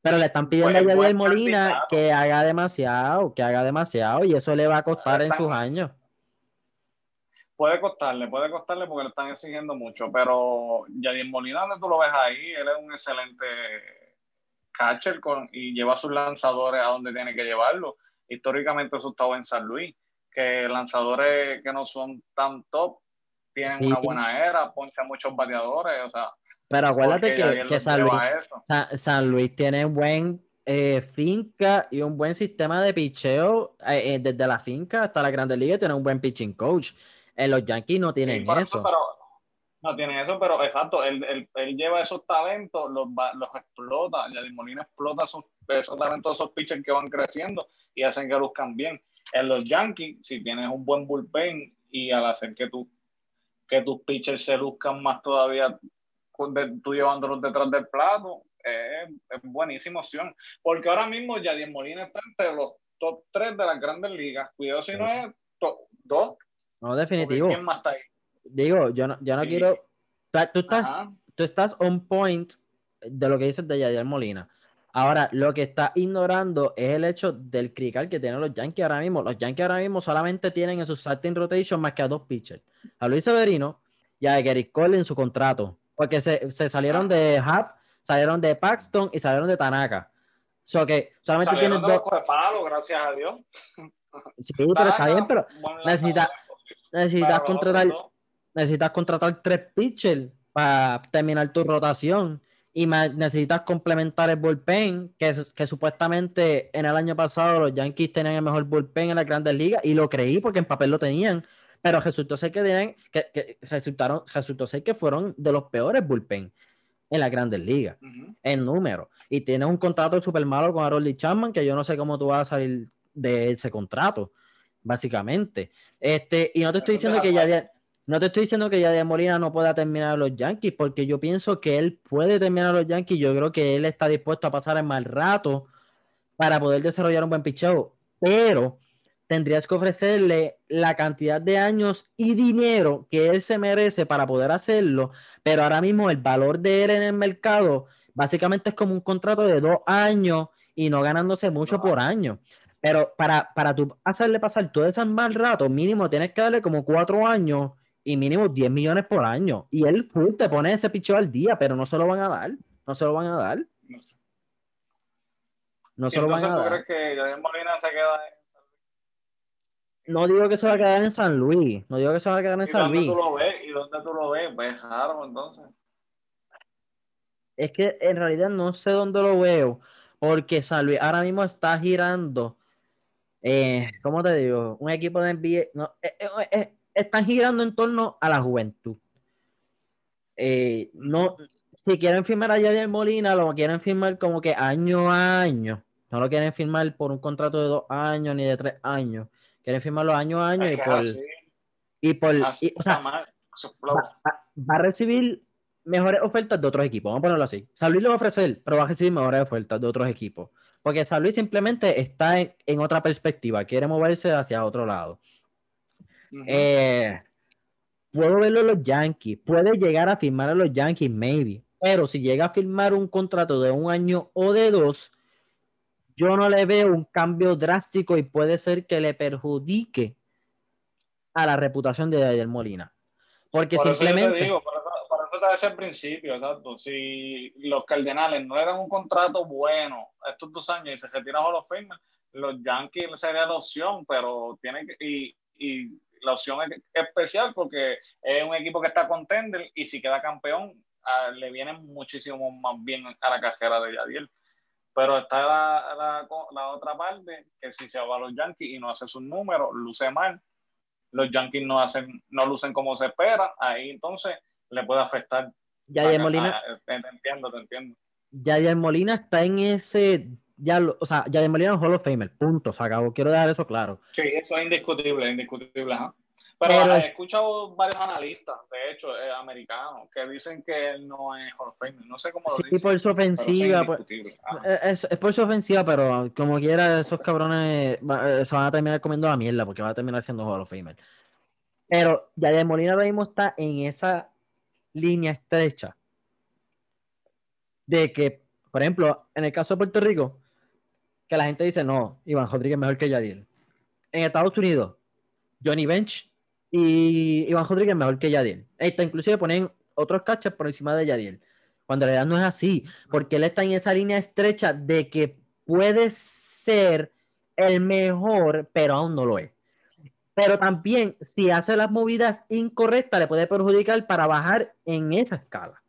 Pero le están pidiendo a Yadier Molina que haga demasiado, que haga demasiado, y eso le va a costar en sus años. Puede costarle, puede costarle porque le están exigiendo mucho, pero Yadier Molina, donde tú lo ves ahí, él es un excelente catcher con, y lleva sus lanzadores a donde tiene que llevarlo históricamente eso estaba en San Luis, que lanzadores que no son tan top tienen una buena era, ponchan muchos bateadores, o sea. Pero acuérdate que, San, Luis, San, Luis, tiene buen eh, finca y un buen sistema de picheo eh, eh, desde la finca hasta la Grande Liga tiene un buen pitching coach. En los Yankees no tienen eso. No tienen eso, pero exacto, él, lleva esos talentos, los, los explota, Yadier Molina explota esos, esos talentos, esos pitchers que van creciendo y hacen que luzcan bien. En los Yankees, si tienes un buen bullpen y al hacer que, tú, que tus pitchers se luzcan más todavía, tú llevándolos detrás del plato, es, es buenísima opción. Porque ahora mismo Yadier Molina está entre los top 3 de las grandes ligas. Cuidado si no es top 2. No, definitivo. ¿Quién más está ahí? Digo, yo no, yo no quiero. Tú estás, tú estás on point de lo que dices de Yadier Molina. Ahora, lo que está ignorando es el hecho del crical que tienen los Yankees ahora mismo. Los Yankees ahora mismo solamente tienen en su starting rotation más que a dos pitchers. A Luis Severino y a Gary Cole en su contrato. Porque se, salieron de Hub, salieron de Paxton y salieron de Tanaka. So que solamente tienen dos. Palo, gracias a Dios. Sí, pero está bien, pero necesitas, necesitas contratar, necesitas contratar tres pitchers para terminar tu rotación y necesitas complementar el bullpen, que, que supuestamente en el año pasado los Yankees tenían el mejor bullpen en las grandes ligas, y lo creí porque en papel lo tenían, pero resultó ser que, tienen, que, resultaron, resultó ser que fueron de los peores bullpen en las grandes ligas, en número. Y tienes un contrato súper malo con Harold Chapman, que yo no sé cómo tú vas a salir de ese contrato, básicamente. Este, y no te estoy diciendo que ya no te estoy diciendo que ya de Molina no pueda terminar los Yankees, porque yo pienso que él puede terminar los Yankees. Yo creo que él está dispuesto a pasar el mal rato para poder desarrollar un buen picheo, pero tendrías que ofrecerle la cantidad de años y dinero que él se merece para poder hacerlo. Pero ahora mismo el valor de él en el mercado básicamente es como un contrato de dos años y no ganándose mucho por año. Pero para, para tú hacerle pasar todo ese mal rato, mínimo tienes que darle como cuatro años y mínimo 10 millones por año. Y él full te pone ese picheo al día, pero no se lo van a dar. No se lo van a dar. No se lo van a dar. ¿tú crees que Molina se queda en San Luis? No digo que se va a quedar en San Luis. No digo que se va a quedar en San Luis. Tú lo ves? ¿Y dónde tú lo ves? Pues raro, entonces. Es que en realidad no sé dónde lo veo. Porque San Luis ahora mismo está girando. Eh, ¿Cómo te digo? Un equipo de NBA. No, eh, eh, eh están girando en torno a la juventud. Eh, no, si quieren firmar a Yadier Molina, lo quieren firmar como que año a año. No lo quieren firmar por un contrato de dos años ni de tres años. Quieren firmarlo año a año y por, y por. o sea, va, a recibir mejores ofertas de otros equipos. Vamos a ponerlo así. San Luis lo va a ofrecer, pero va a recibir mejores ofertas de otros equipos. Porque San Luis simplemente está en, otra perspectiva, quiere moverse hacia otro lado. Eh, puedo verlo en los Yankees, puede llegar a firmar a los Yankees, maybe, pero si llega a firmar un contrato de un año o de dos, yo no le veo un cambio drástico y puede ser que le perjudique a la reputación de Daniel Molina. Porque simplemente. Eso digo, por, eso, te hace el principio, exacto. Si los Cardenales no le dan un contrato bueno estos dos años y se retiran a los firmas, los Yankees sería la opción, pero tienen que. Y, y la opción es especial porque es un equipo que está contender y si queda campeón le viene muchísimo más bien a la cajera de Yadiel. Pero está la, la, la, otra parte que si se va a los Yankees y no hace sus números, luce mal. Los Yankees no hacen, no lucen como se espera, ahí entonces le puede afectar. Yadiel Molina. te, entiendo, te entiendo. Yadiel Molina está en ese ya, o sea, ya de Molina es Hall of Famer, punto, se acabó. Quiero dejar eso claro. Sí, eso es indiscutible, indiscutible. Pero, he escuchado varios analistas, de hecho, eh, americanos, que dicen que él no es Hall of Famer. No sé cómo lo sí, por su ofensiva. Pues, es, es, por su ofensiva, pero como quiera, esos cabrones eh, se van a terminar comiendo la mierda porque va a terminar siendo Hall of Famer. Pero ya de Molina ahora mismo está en esa línea estrecha de que, por ejemplo, en el caso de Puerto Rico, que la gente dice, no, Iván Rodríguez mejor que Yadiel. En Estados Unidos, Johnny Bench y Iván Rodríguez mejor que Yadiel. Esta inclusive ponen otros catchers por encima de Yadiel. Cuando en realidad no es así, porque él está en esa línea estrecha de que puede ser el mejor, pero aún no lo es. Pero también, si hace las movidas incorrectas, le puede perjudicar para bajar en esa escala.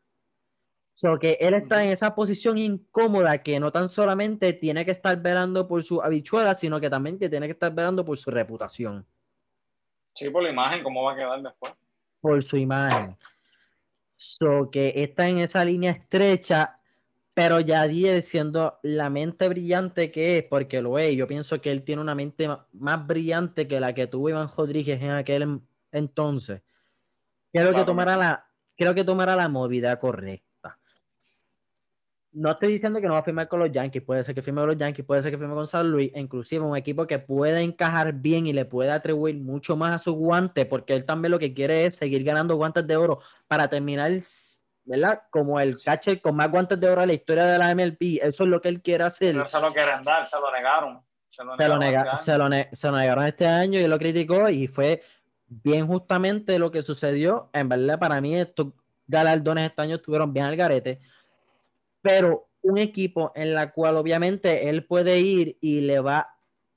So que él está en esa posición incómoda que no tan solamente tiene que estar velando por su habichuela, sino que también tiene que estar velando por su reputación. Sí, por la imagen, cómo va a quedar después. Por su imagen. So que está en esa línea estrecha, pero Yadier siendo la mente brillante que es, porque lo es, yo pienso que él tiene una mente más brillante que la que tuvo Iván Rodríguez en aquel entonces. Creo que tomará la, creo que tomará la movida correcta no estoy diciendo que no va a firmar con los Yankees, puede ser que firme con los Yankees, puede ser que firme con San Luis, inclusive un equipo que pueda encajar bien y le pueda atribuir mucho más a su guante, porque él también lo que quiere es seguir ganando guantes de oro para terminar, ¿verdad? Como el catcher con más guantes de oro en la historia de la MLB, eso es lo que él quiere hacer. No se lo quieren dar, se lo negaron. Se lo, negaron, este se, lo se lo negaron este año y lo criticó y fue bien justamente lo que sucedió. En verdad, para mí estos galardones este año estuvieron bien al garete pero un equipo en la cual obviamente él puede ir y le va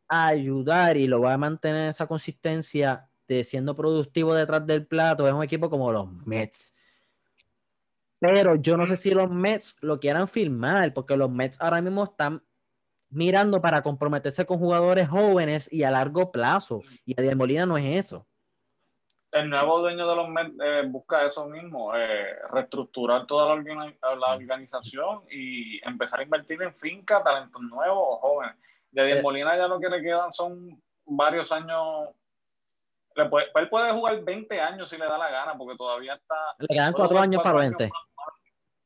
a ayudar y lo va a mantener esa consistencia de siendo productivo detrás del plato, es un equipo como los Mets. Pero yo no sé si los Mets lo quieran firmar, porque los Mets ahora mismo están mirando para comprometerse con jugadores jóvenes y a largo plazo. Y Adiel Molina no es eso el nuevo dueño de los Mets eh, busca eso mismo, eh, reestructurar toda la, organización y empezar a invertir en finca, talentos nuevos o jóvenes. De eh, Molina ya lo que le quedan son varios años. él puede jugar 20 años si le da la gana, porque todavía está. Le quedan cuatro años para 20.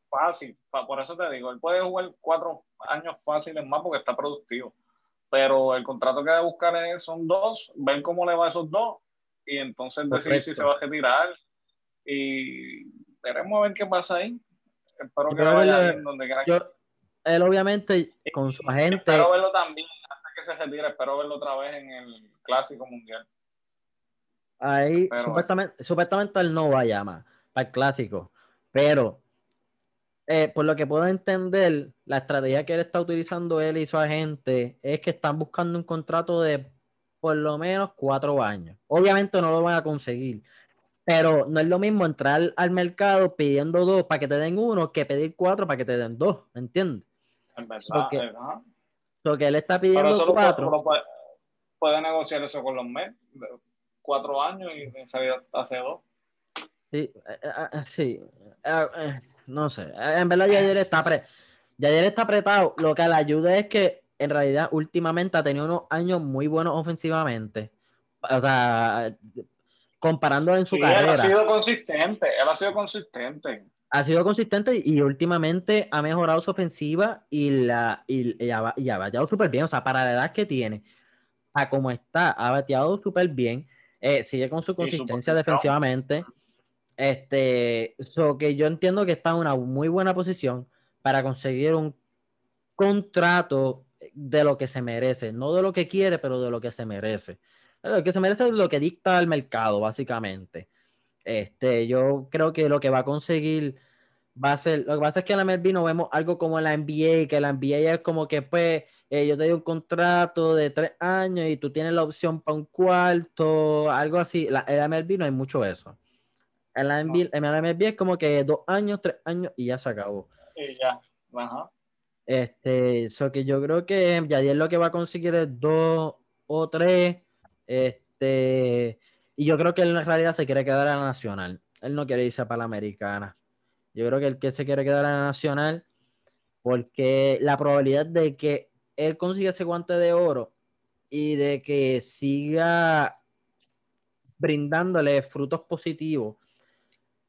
Fácil, por eso te digo, él puede jugar cuatro años fáciles más porque está productivo. Pero el contrato que debe buscar es, son dos, ver cómo le va a esos dos y entonces decidir si se va a retirar y veremos a ver qué pasa ahí. Espero que vaya bien donde quiera. Yo, él obviamente con su agente. Espero verlo también, antes que se retire, espero verlo otra vez en el Clásico Mundial. Ahí, supuestamente, supuestamente él no va a llamar para el Clásico, pero eh, por lo que puedo entender, la estrategia que él está utilizando él y su agente es que están buscando un contrato de por lo menos cuatro años. Obviamente no lo van a conseguir, pero no es lo mismo entrar al mercado pidiendo dos para que te den uno que pedir cuatro para que te den dos, ¿me entiendes? En verdad, porque, él está pidiendo cuatro. puede, negociar eso con los Mets, cuatro años y en realidad hace dos. Sí, eh, eh, eh, sí. no sé. En verdad, Yadier está, está apretado. Lo que le ayuda es que en realidad últimamente ha tenido unos años muy buenos ofensivamente. O sea, comparando en su carrera. Él ha sido consistente, él ha sido consistente. Ha sido consistente y últimamente ha mejorado su ofensiva y, la, y, ha, bateado súper bien. O sea, para la edad que tiene, a como está, ha bateado súper bien. Eh, sigue con su consistencia defensivamente. Este, so que yo entiendo que está en una muy buena posición para conseguir un contrato de lo que se merece, no de lo que quiere, pero de lo que se merece. Lo que se merece es lo que dicta el mercado, básicamente. Este, yo creo que lo que va a conseguir va a ser, lo que pasa es que en la MLB no vemos algo como la NBA, que la NBA es como que pues eh, yo te doy un contrato de tres años y tú tienes la opción para un cuarto, algo así. La, en la MLB no hay mucho eso. En la, MLB, en la MLB es como que dos años, tres años y ya se acabó. Y ya, ajá. Este, eso que yo creo que Yadier lo que va a conseguir es dos o tres. Este, y yo creo que él en realidad se quiere quedar a la nacional. Él no quiere irse para la americana. Yo creo que el que se quiere quedar a la nacional, porque la probabilidad de que él consiga ese guante de oro y de que siga brindándole frutos positivos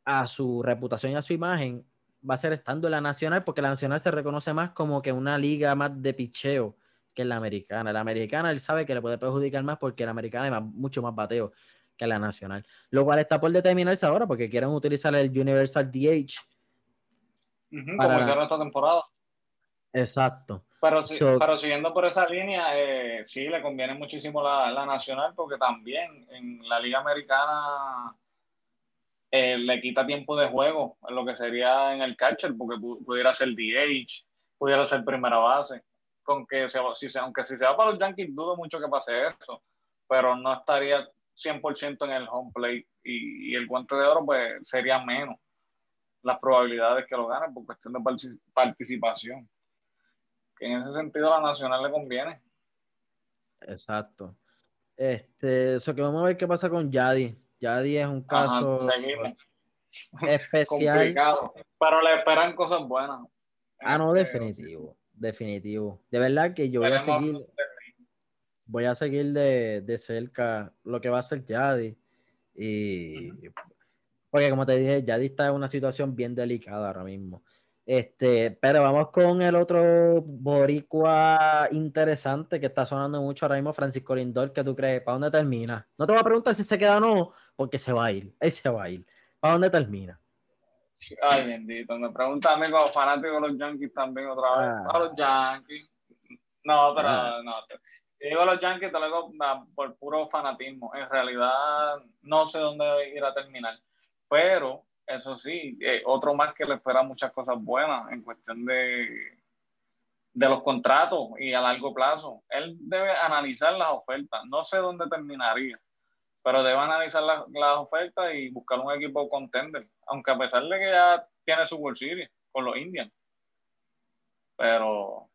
a su reputación y a su imagen va a ser estando en la nacional, porque la nacional se reconoce más como que una liga más de picheo que la americana. La americana él sabe que le puede perjudicar más porque la americana hay mucho más bateo que la nacional. Lo cual está por determinarse ahora porque quieren utilizar el Universal DH. Como hicieron esta temporada. Exacto. Pero, siguiendo por esa línea, eh, sí, le conviene muchísimo la, la, nacional porque también en la liga americana eh, le quita tiempo de juego en lo que sería en el catcher, porque pudiera ser DH, pudiera ser primera base. Con que se, si aunque si se va para los Yankees, dudo mucho que pase eso, pero no estaría 100% en el home plate y, el guante de oro, pues sería menos las probabilidades que lo gane por cuestión de participación. Que en ese sentido a la nacional le conviene. Exacto. Este, eso que vamos a ver qué pasa con Yadi. Yadi es un caso especial. Complicado, pero le esperan cosas buenas. Ah, no, definitivo, definitivo. De verdad que yo voy a seguir, voy a seguir de, de, cerca lo que va a hacer Yadi. Y porque como te dije, Yadi está en una situación bien delicada ahora mismo. Este, pero vamos con el otro boricua interesante que está sonando mucho ahora mismo, Francisco Lindor, ¿qué tú crees? ¿Para dónde termina? No te voy a preguntar si se queda o no, porque se va a ir, él se va a ir. ¿Para dónde termina? Ay, bendito, me pregunta a mí como fanático de los Yankees también otra vez. Ah. Los Yankees. No, pero ah. no. digo los Yankees, te lo digo por puro fanatismo. En realidad, no sé dónde ir a terminar. Pero eso sí, eh, otro más que le espera muchas cosas buenas en cuestión de, de los contratos y a largo plazo. Él debe analizar las ofertas. No sé dónde terminaría, pero debe analizar las, ofertas y buscar un equipo contender. Aunque a pesar de que ya tiene su World Series con los Indians. Pero.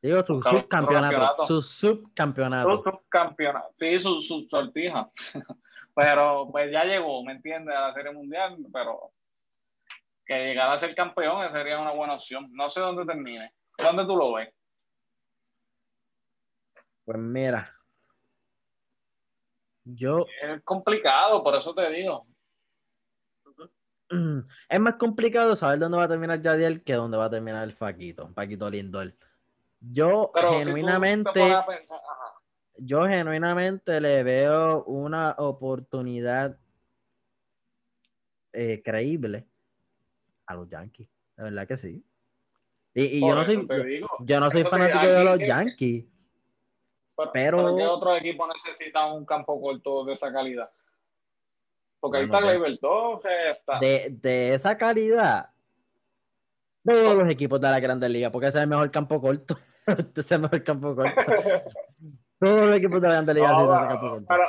Digo, su subcampeonato. Su subcampeonato. Su subcampeonato. Sí, su, su sortija. Pero pues ya llegó, ¿me entiendes? A la Serie Mundial, pero que llegara a ser campeón sería una buena opción. No sé dónde termine. ¿Dónde tú lo ves? Pues mira, yo... Es complicado, por eso te digo. Es más complicado saber dónde va a terminar Yadiel que dónde va a terminar el Faquito, Paquito Lindor. Yo genuinamente yo genuinamente le veo una oportunidad eh, creíble a los Yankees. De verdad que sí. Y, yo, no soy, yo, no soy fanático de los Yankees. Pero, ¿qué otro equipo necesita un campo corto de esa calidad? Porque ahí está Gleyber está... De, de esa calidad, todos los equipos de la Grandes Ligas, porque ese es el mejor campo corto. ese es el mejor campo corto. Todos los equipos de la Grande Liga no, pero,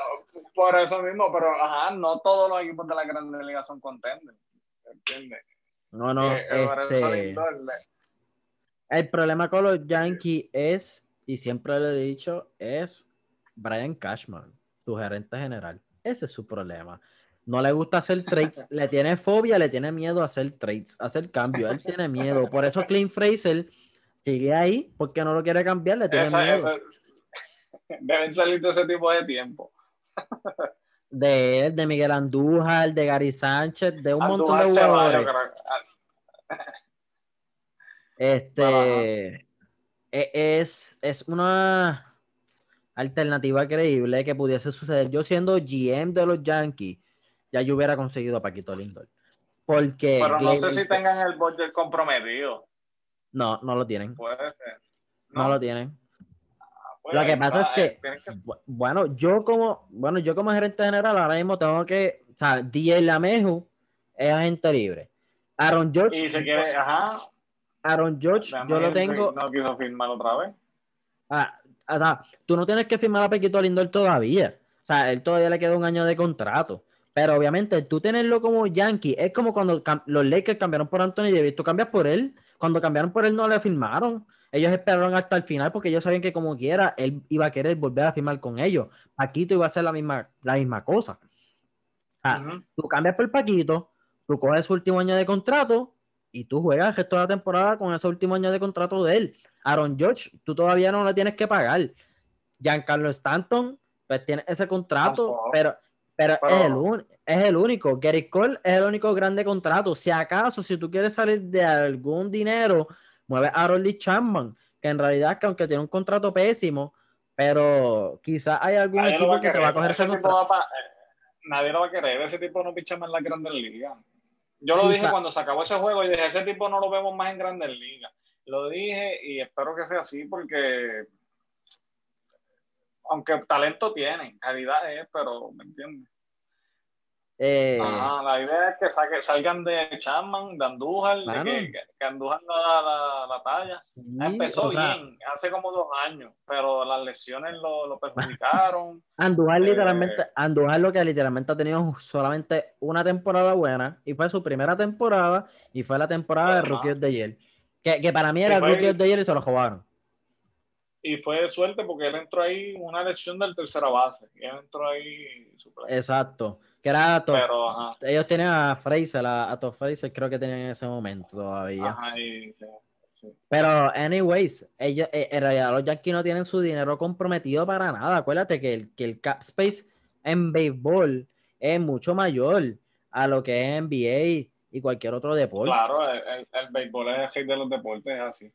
por eso mismo, pero ajá, no todos los equipos de la Grande Liga son contenders. ¿Entiendes? No, no. Eh, este, el problema con los Yankees es, y siempre lo he dicho, es Brian Cashman, su gerente general. Ese es su problema. no le gusta hacer trades, le tiene fobia, le tiene miedo a hacer trades, a hacer cambios. Él tiene miedo. Por eso Clint Fraser sigue ahí, porque no lo quiere cambiar, le tiene miedo. Deben salir de ese tipo de tiempo. de él, de Miguel Andújar, de Gary Sánchez, de un montón de jugadores. Este e, es, es una alternativa creíble que pudiese suceder. Yo siendo GM de los Yankees, ya yo hubiera conseguido a Paquito Lindor. Porque Pero no sé si tengan el budget comprometido. No, no lo tienen. Puede ser. No, lo tienen. Lo que pasa es que, bueno, yo como, bueno, yo como gerente general ahora mismo tengo que, o sea, DJ Lameju es agente libre. Aaron George. Y se quiere, ajá. Aaron George, yo lo tengo. No quiso firmar otra vez. Ah, o sea, tú no tienes que firmar a Pequito Lindor todavía. O sea, él todavía le queda un año de contrato. Pero obviamente, tú tenerlo como Yankee es como cuando los Lakers cambiaron por Anthony Davis. Tú cambias por él. Cuando cambiaron por él, no le firmaron. Ellos esperaron hasta el final porque ellos sabían que, como quiera, él iba a querer volver a firmar con ellos. Paquito iba a hacer la misma, la misma cosa. Tú cambias por Paquito, tú coges su último año de contrato y tú juegas el resto de la temporada con ese último año de contrato de él. Aaron George, tú todavía no le tienes que pagar. Giancarlo Stanton, pues tiene ese contrato, pero, pero, Es, el es, el único. Gary Cole es el único grande contrato. Si acaso, si tú quieres salir de algún dinero, mueve a Rolly Chapman, que en realidad, que aunque tiene un contrato pésimo, pero quizás hay algún equipo que te va a coger ese, contrato. nadie lo va a querer. Ese tipo no picha más en la Grandes Ligas. Yo lo dije cuando se acabó ese juego y dije, ese tipo no lo vemos más en Grandes Ligas. Lo dije y espero que sea así porque aunque talento tiene, calidad es, pero ¿me entiendes? Eh, la idea es que salgan de Chapman, de Andújar, de que, Andújar la, la, talla. Empezó bien, hace como dos años, pero las lesiones lo, lo perjudicaron. Andújar eh, literalmente, Andújar lo que literalmente ha tenido solamente una temporada buena, y fue su primera temporada, y fue la temporada de Rookie of the Year. Que, que para mí era Rookie of the Year y se lo jugaron y fue de suerte porque él entró ahí una lesión del tercera base. Y él entró ahí. Exacto. Que era Pero, Ellos tenían a Fraser, a, a Fraser, creo que tenían en ese momento todavía. Ajá, y, sí, Pero, anyways, ellos, eh, en realidad los Yankees no tienen su dinero comprometido para nada. Acuérdate que el, que el cap space en béisbol es mucho mayor a lo que es NBA y cualquier otro deporte. Claro, el, el, béisbol es el rey de los deportes, es así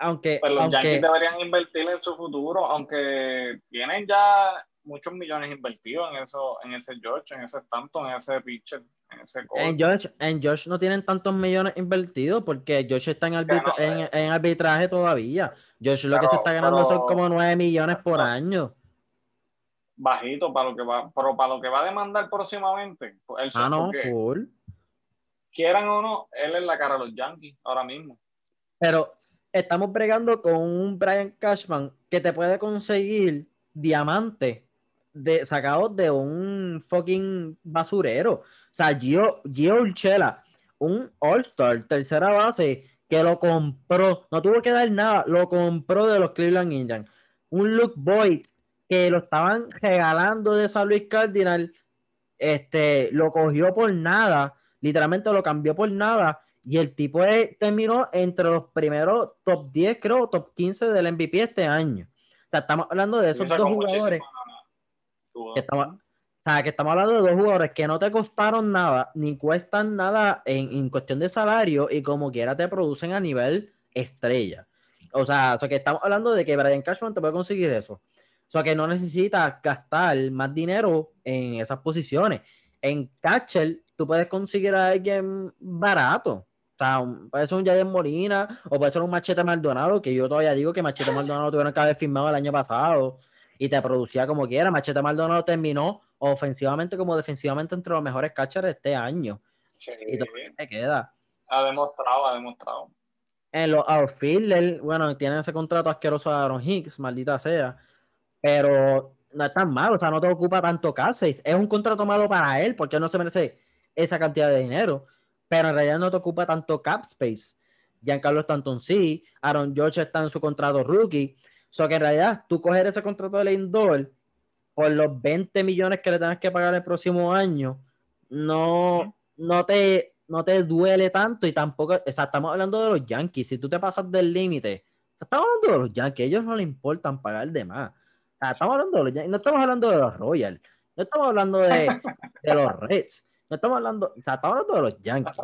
aunque, Pero los Yankees deberían invertir en su futuro, aunque tienen ya muchos millones invertidos en eso, en ese George, en ese Stanton, en ese pitcher, en ese En George, en George no tienen tantos millones invertidos porque George está en, en, arbitraje todavía. George lo que se está ganando son como 9 millones por año. Bajito para lo que va, pero para lo que va a demandar próximamente. Pues, ah, no, full. Quieran o no, él es la cara de los Yankees ahora mismo. Pero estamos bregando con un Brian Cashman que te puede conseguir diamante de, sacados de un fucking basurero. O sea, Gio, Gio Urchela, un All-Star, tercera base, que lo compró, no tuvo que dar nada, lo compró de los Cleveland Indians. Un Luke Boyd que lo estaban regalando de San Luis Cardinal, este, lo cogió por nada, literalmente lo cambió por nada y el tipo terminó entre los primeros top 10, creo, top 15 del MVP este año. O sea, estamos hablando de esos dos jugadores. Estamos, o sea, que estamos hablando de dos jugadores que no te costaron nada, ni cuestan nada en, cuestión de salario, y como quiera te producen a nivel estrella. O sea, o sea, que estamos hablando de que Brian Cashman te puede conseguir eso. O sea, que no necesitas gastar más dinero en esas posiciones. En catcher, tú puedes conseguir a alguien barato puede ser un Javier Molina o puede ser un Machete Maldonado, que yo todavía digo que Machete Maldonado tuvieron que haber firmado el año pasado y te producía como quiera. Machete Maldonado terminó ofensivamente como defensivamente entre los mejores catchers de este año. Y todavía te queda. Ha demostrado, ha demostrado. En los outfielders, bueno, tienen ese contrato asqueroso de Aaron Hicks, maldita sea. Pero no es tan malo, o sea, no te ocupa tanto Cáceres. Es un contrato malo para él porque no se merece esa cantidad de dinero pero en realidad no te ocupa tanto cap space. Giancarlo Stanton sí, Aaron George está en su contrato rookie. Sea que en realidad tú coger ese contrato de Lindor por los 20 millones que le tengas que pagar el próximo año, no, no te, no te duele tanto y tampoco, o estamos hablando de los Yankees, si tú te pasas del límite, estamos hablando de los Yankees, ellos no les importan pagar de más. Estamos hablando de los Yankees, no estamos hablando de los Royals, no estamos hablando de, de los Reds, no estamos hablando, estamos hablando de los Yankees.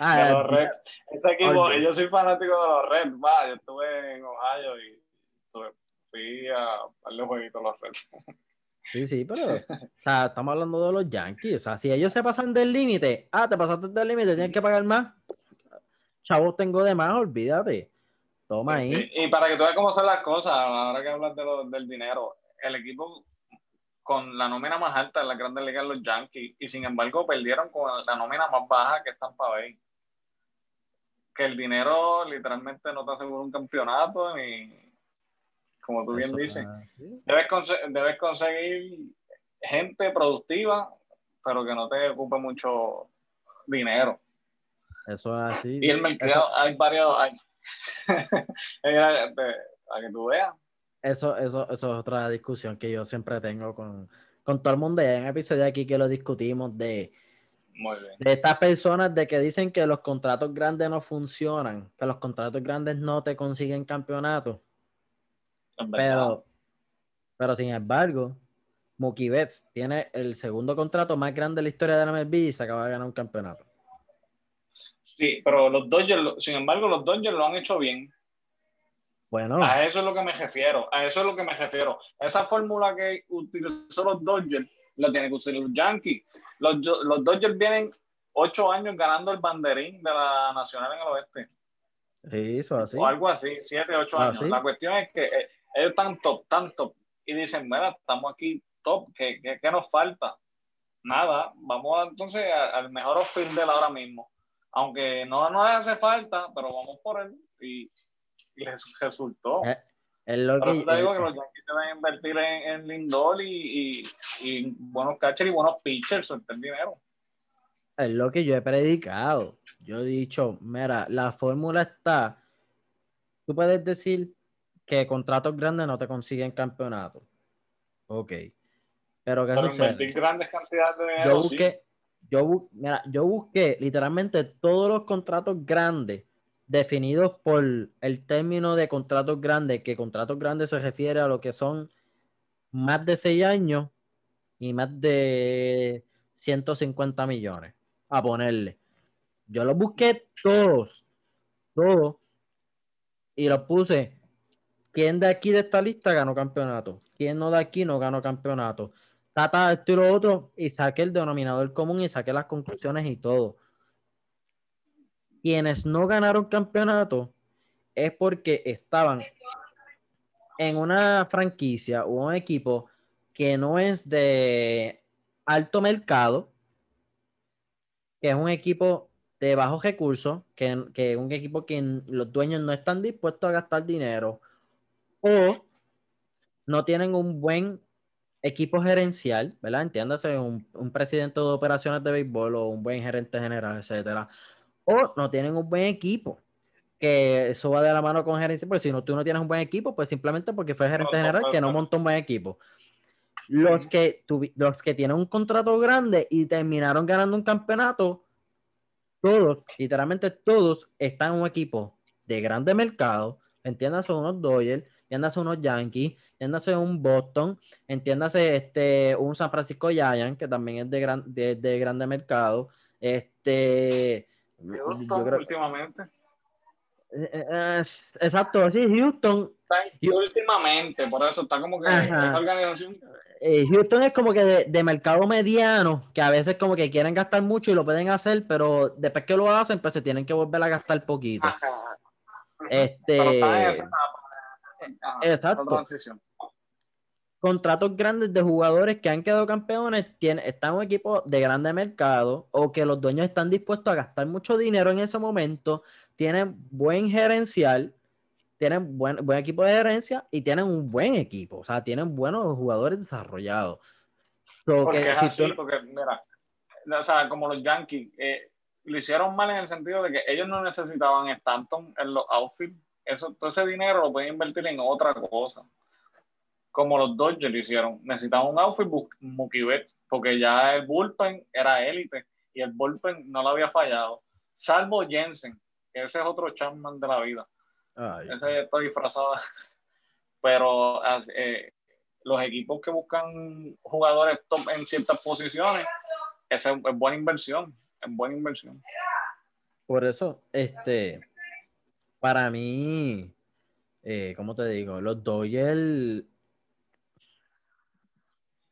Ah, de los Reds. Ese equipo, yo soy fanático de los Reds, va, yo estuve en Ohio y estuve, fui a darle jueguito a los Reds. Sí, sí, pero o sea, estamos hablando de los Yankees. O sea, si ellos se pasan del límite, ah, te pasaste del límite, tienes que pagar más. Chavos, tengo de más, olvídate. Toma ahí. Y para que tú veas cómo son las cosas, ahora que hablas de lo, del dinero, el equipo con la nómina más alta en la Grandes Ligas, los Yankees, y sin embargo perdieron con la nómina más baja que están para ver. Que el dinero literalmente no te asegura un campeonato ni, como tú bien dices. Debes, debes conseguir gente productiva, pero que no te ocupe mucho dinero. Eso es así. Y el mercado, hay varios. Hay, para que tú veas. Eso, eso, eso es otra discusión que yo siempre tengo con, con todo el mundo. Hay un episodio aquí que lo discutimos de, de estas personas de que dicen que los contratos grandes no funcionan, que los contratos grandes no te consiguen campeonatos. Pero, pero sin embargo, Mookie Betts tiene el segundo contrato más grande de la historia de la MLB y se acaba de ganar un campeonato. Sí, pero los Dodgers, sin embargo, los Dodgers lo han hecho bien. Bueno. A eso es lo que me refiero. A eso es lo que me refiero. Esa fórmula que utilizó los Dodgers la tienen que usar los Yankees. Los, los Dodgers vienen ocho años ganando el banderín de la Nacional en el Oeste. Eso así. O algo así, siete, ocho ah, años. La cuestión es que eh, ellos están top, tan top. Y dicen, mira, estamos aquí top, ¿qué, qué, nos falta? Nada, vamos entonces al mejor outfielder ahora mismo. Aunque no nos hace falta, pero vamos por él. Y, les resultó. Eh, es lo que, te digo que los Yankees deben invertir en, en Lindol y, y, buenos catchers y buenos pitchers, el dinero. Es lo que yo he predicado. Yo he dicho, mira, la fórmula está. Tú puedes decir que contratos grandes no te consiguen campeonato. Ok. Pero ¿qué sucede? grandes cantidades de dinero, yo busqué, yo, mira, yo busqué literalmente todos los contratos grandes definidos por el término de contratos grandes, que contratos grandes se refiere a lo que son más de seis años y más de 150 millones. A ponerle. Yo los busqué todos, todos, y los puse ¿Quién de aquí de esta lista ganó campeonato? ¿Quién no de aquí no ganó campeonato? Tata, esto y lo otro, y saqué el denominador común y saqué las conclusiones y todo. Quienes no ganaron campeonato es porque estaban en una franquicia o un equipo que no es de alto mercado, que es un equipo de bajos recursos, que, es un equipo que los dueños no están dispuestos a gastar dinero o no tienen un buen equipo gerencial, ¿verdad? Entiéndase, un, un, presidente de operaciones de béisbol o un buen gerente general, etcétera. O no tienen un buen equipo, que eso va de la mano con gerencia, pues si no, tú no tienes un buen equipo, pues simplemente porque fue gerente general que no montó un buen equipo. Los que, los que tienen un contrato grande y terminaron ganando un campeonato, todos, literalmente todos, están en un equipo de grande mercado, entiéndase, unos Dodgers, entiéndase unos Yankees, entiéndase un Boston, entiéndase este, un San Francisco Giants, que también es de, gran, de, grande mercado. Este, Houston, últimamente. Eh, eh, exacto, sí, Houston. Y últimamente, por eso está como que esa organización. Eh, Houston es como que de, mercado mediano, que a veces como que quieren gastar mucho y lo pueden hacer, pero después que lo hacen, pues se tienen que volver a gastar poquito. Este, Exacto. Contratos grandes de jugadores que han quedado campeones, tiene, están en un equipo de grande mercado o que los dueños están dispuestos a gastar mucho dinero en ese momento, tienen buen gerencial, tienen buen, buen equipo de gerencia y tienen un buen equipo, o sea, tienen buenos jugadores desarrollados. porque es así, porque mira, o sea, como los Yankees, eh, lo hicieron mal en el sentido de que ellos no necesitaban Stanton en los outfield eso, todo ese dinero lo pueden invertir en otra cosa. Como los Dodgers lo hicieron. Necesitaban un outfit Mookie porque ya el bullpen era élite y el bullpen no lo había fallado. Salvo Jensen, que ese es otro Chapman de la vida. Ese está disfrazado. Pero eh, los equipos que buscan jugadores top en ciertas posiciones, esa es, buena inversión. Es buena inversión. Por eso, este, para mí, eh, ¿cómo te digo? Los Dodgers,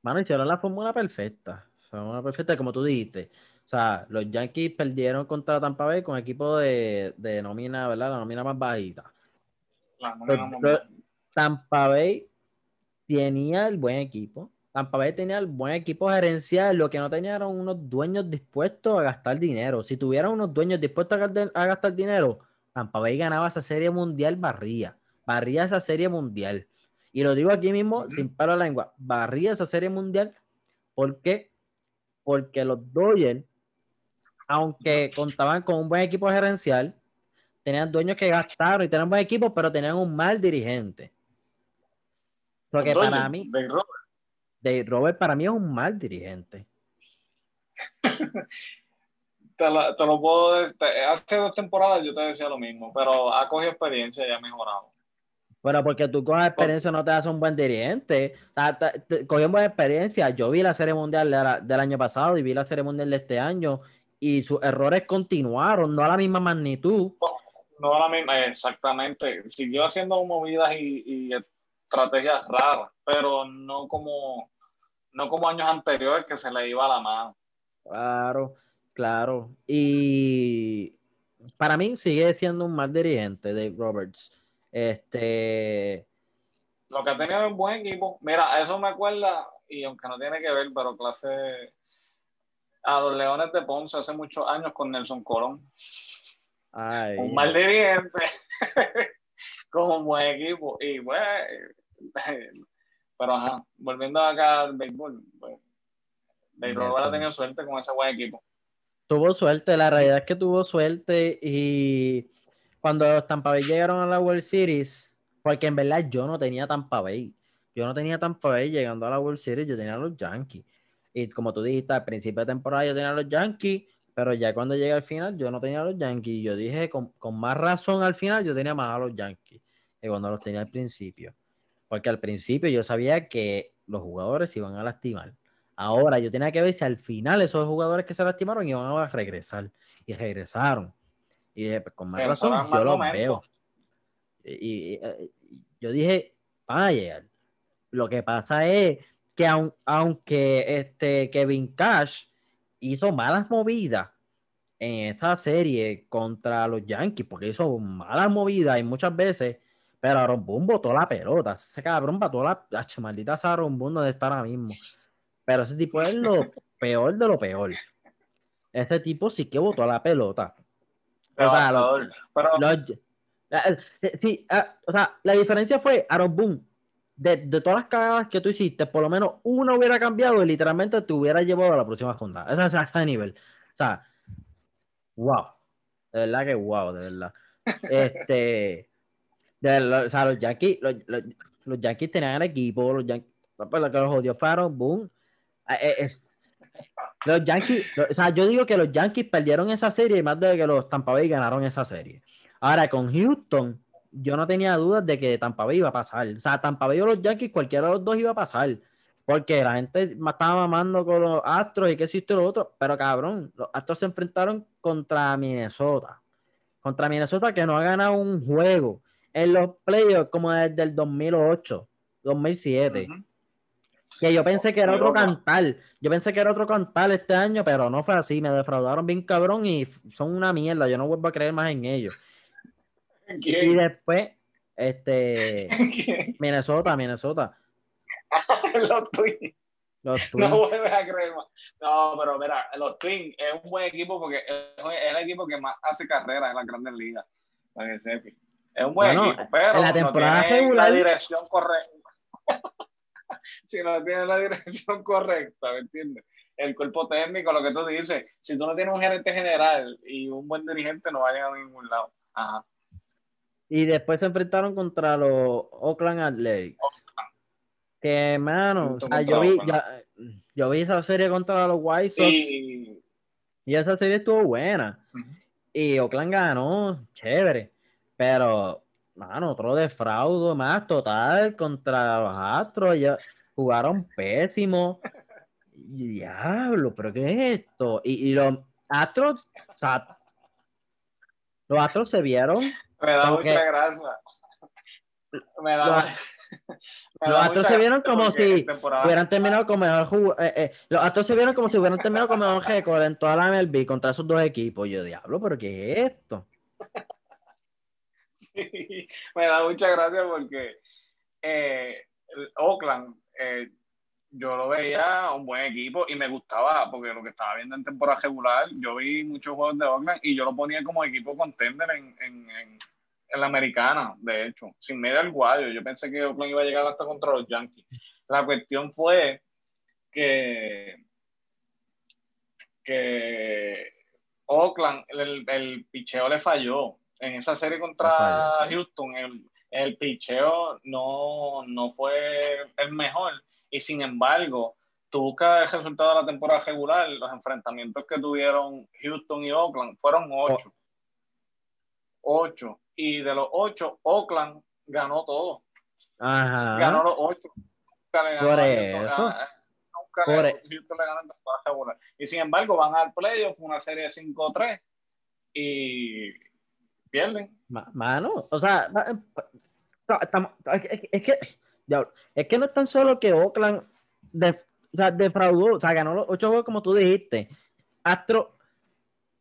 mano, hicieron la fórmula perfecta. Fórmula perfecta, como tú dijiste. O sea, los Yankees perdieron contra Tampa Bay con equipo de, de nómina, ¿verdad? La nómina más bajita. Tampa Bay tenía el buen equipo. Tampa Bay tenía el buen equipo gerencial. Lo que no tenían eran unos dueños dispuestos a gastar dinero. Si tuvieran unos dueños dispuestos a, gastar dinero, Tampa Bay ganaba esa serie mundial barría. Barría esa serie mundial. Y lo digo aquí mismo, sin paro la lengua. Barría esa serie mundial. ¿Por qué? Porque los Dodgers, aunque contaban con un buen equipo gerencial, tenían dueños que gastaron y tenían buen equipo, pero tenían un mal dirigente. Porque para mí, Dave Robert. Robert para mí es un mal dirigente. te, lo, puedo decir. Hace dos temporadas yo te decía lo mismo, pero ha cogido experiencia y ha mejorado. Bueno, porque tú coges experiencia no te hace un buen dirigente. O sea, buena experiencia. Yo vi la Serie Mundial del año pasado y vi la Serie Mundial de este año y sus errores continuaron, no a la misma magnitud no la misma, exactamente. Siguió haciendo movidas y, estrategias raras, pero no como, no como años anteriores que se le iba la mano. Claro, claro. Y para mí sigue siendo un mal dirigente, Dave Roberts. Este. Lo que ha tenido es un buen equipo. Mira, eso me acuerda, y aunque no tiene que ver, pero clase a los Leones de Ponce hace muchos años con Nelson Colón un mal dirigente con un buen equipo. Y bueno, pero ajá, volviendo acá al béisbol, pues, béisbol ha tenido suerte con ese buen equipo. Tuvo suerte, la realidad es que tuvo suerte y cuando los Tampa Bay llegaron a la World Series, porque en verdad yo no tenía Tampa Bay, yo no tenía Tampa Bay llegando a la World Series, yo tenía los Yankees. Y como tú dijiste, al principio de temporada yo tenía los Yankees, pero ya cuando llegué al final, yo no tenía a los Yankees. Yo dije, con, más razón al final, yo tenía más a los Yankees que cuando los tenía al principio. Porque al principio yo sabía que los jugadores iban a lastimar. Ahora yo tenía que ver si al final esos jugadores que se lastimaron iban a regresar. Y regresaron. Y dije, pues, con más razón, yo los veo. Y, yo dije, van a llegar. Lo que pasa es que aunque este Kevin Cash hizo malas movidas en esa serie contra los Yankees, porque hizo malas movidas y muchas veces, pero Aaron Boone botó la pelota. Ese cabrón botó la. Ach, maldita esa Aaron Boone donde está ahora mismo. Pero ese tipo es lo peor de lo peor. Ese tipo sí que botó la pelota. O sea, sí, ah, o sea, la diferencia fue Aaron Boone de, todas las cagadas que tú hiciste, por lo menos una hubiera cambiado y literalmente te hubiera llevado a la próxima ronda. Ese es ese nivel. O sea, wow. De verdad que wow, de verdad. Este, o sea, los Yankees, los, los, Yankees tenían el equipo, los Yankees, pues, lo que los jodió fueron, boom. Eh, eh, los Yankees, o sea, yo digo que los Yankees perdieron esa serie más de que los Tampa Bay ganaron esa serie. Ahora, con Houston, yo no tenía dudas de que Tampa Bay iba a pasar. O sea, Tampa Bay o los Yankees, cualquiera de los dos iba a pasar. Porque la gente estaba mamando con los Astros y qué hiciste lo otro. Pero cabrón, los Astros se enfrentaron contra Minnesota. Contra Minnesota que no ha ganado un juego en los playoffs como desde el 2008, 2007. Que yo pensé que era otro cantar. Yo pensé que era otro cantar este año, pero no fue así. Me defraudaron bien cabrón y son una mierda. Yo no vuelvo a creer más en ellos. Y después, este, Minnesota, Minnesota. los Twins. Los Twins. No vuelves a creer más. No, pero mira, los Twins es un buen equipo porque es el equipo que más hace carrera en la Grandes Ligas. Es un buen equipo, pero la temporada no tiene la dirección correcta. si no tiene la dirección correcta, ¿me entiendes? El cuerpo técnico, lo que tú dices, si tú no tienes un gerente general y un buen dirigente, no va a llegar a ningún lado. Ajá. Y después se enfrentaron contra los Oakland Athletics. Que, mano, o sea, yo vi, ya, yo vi esa serie contra los White Sox y, esa serie estuvo buena. Y Oakland ganó, chévere. Pero, mano, otro defraudo más total contra los Astros. Ya jugaron pésimo. Diablo, pero ¿qué es esto? Y, y los Astros, o sea, los Astros se vieron. Me da mucha gracia. Me da, los Astros se vieron como si hubieran terminado con mejor eh, eh, los Astros se vieron como si hubieran terminado con mejor récord en toda la MLB contra esos dos equipos. Yo, diablo, pero ¿qué es esto? Me da mucha gracia porque eh, Oakland, yo lo veía un buen equipo y me gustaba porque lo que estaba viendo en temporada regular, yo vi muchos juegos de Oakland y yo lo ponía como equipo contender en, en en la americana, de hecho, sin medio al guayo. Yo pensé que Oakland iba a llegar hasta contra los Yankees. La cuestión fue que, que Oakland, el, el picheo le falló. En esa serie contra Houston, el, el picheo no, no fue el mejor. Y sin embargo, tú buscas el resultado de la temporada regular, los enfrentamientos que tuvieron Houston y Oakland fueron ocho. Ocho y de los ocho, Oakland ganó todo. Ajá. Ganó los ocho. Por eso. Nunca Por le, Houston le ganó regular. Y sin embargo, van al playoff, una serie 5-3 y pierden. Mano, o sea, es que, es que no es tan solo que Oakland o sea, defraudó, o sea, ganó los ocho juegos como tú dijiste. Astro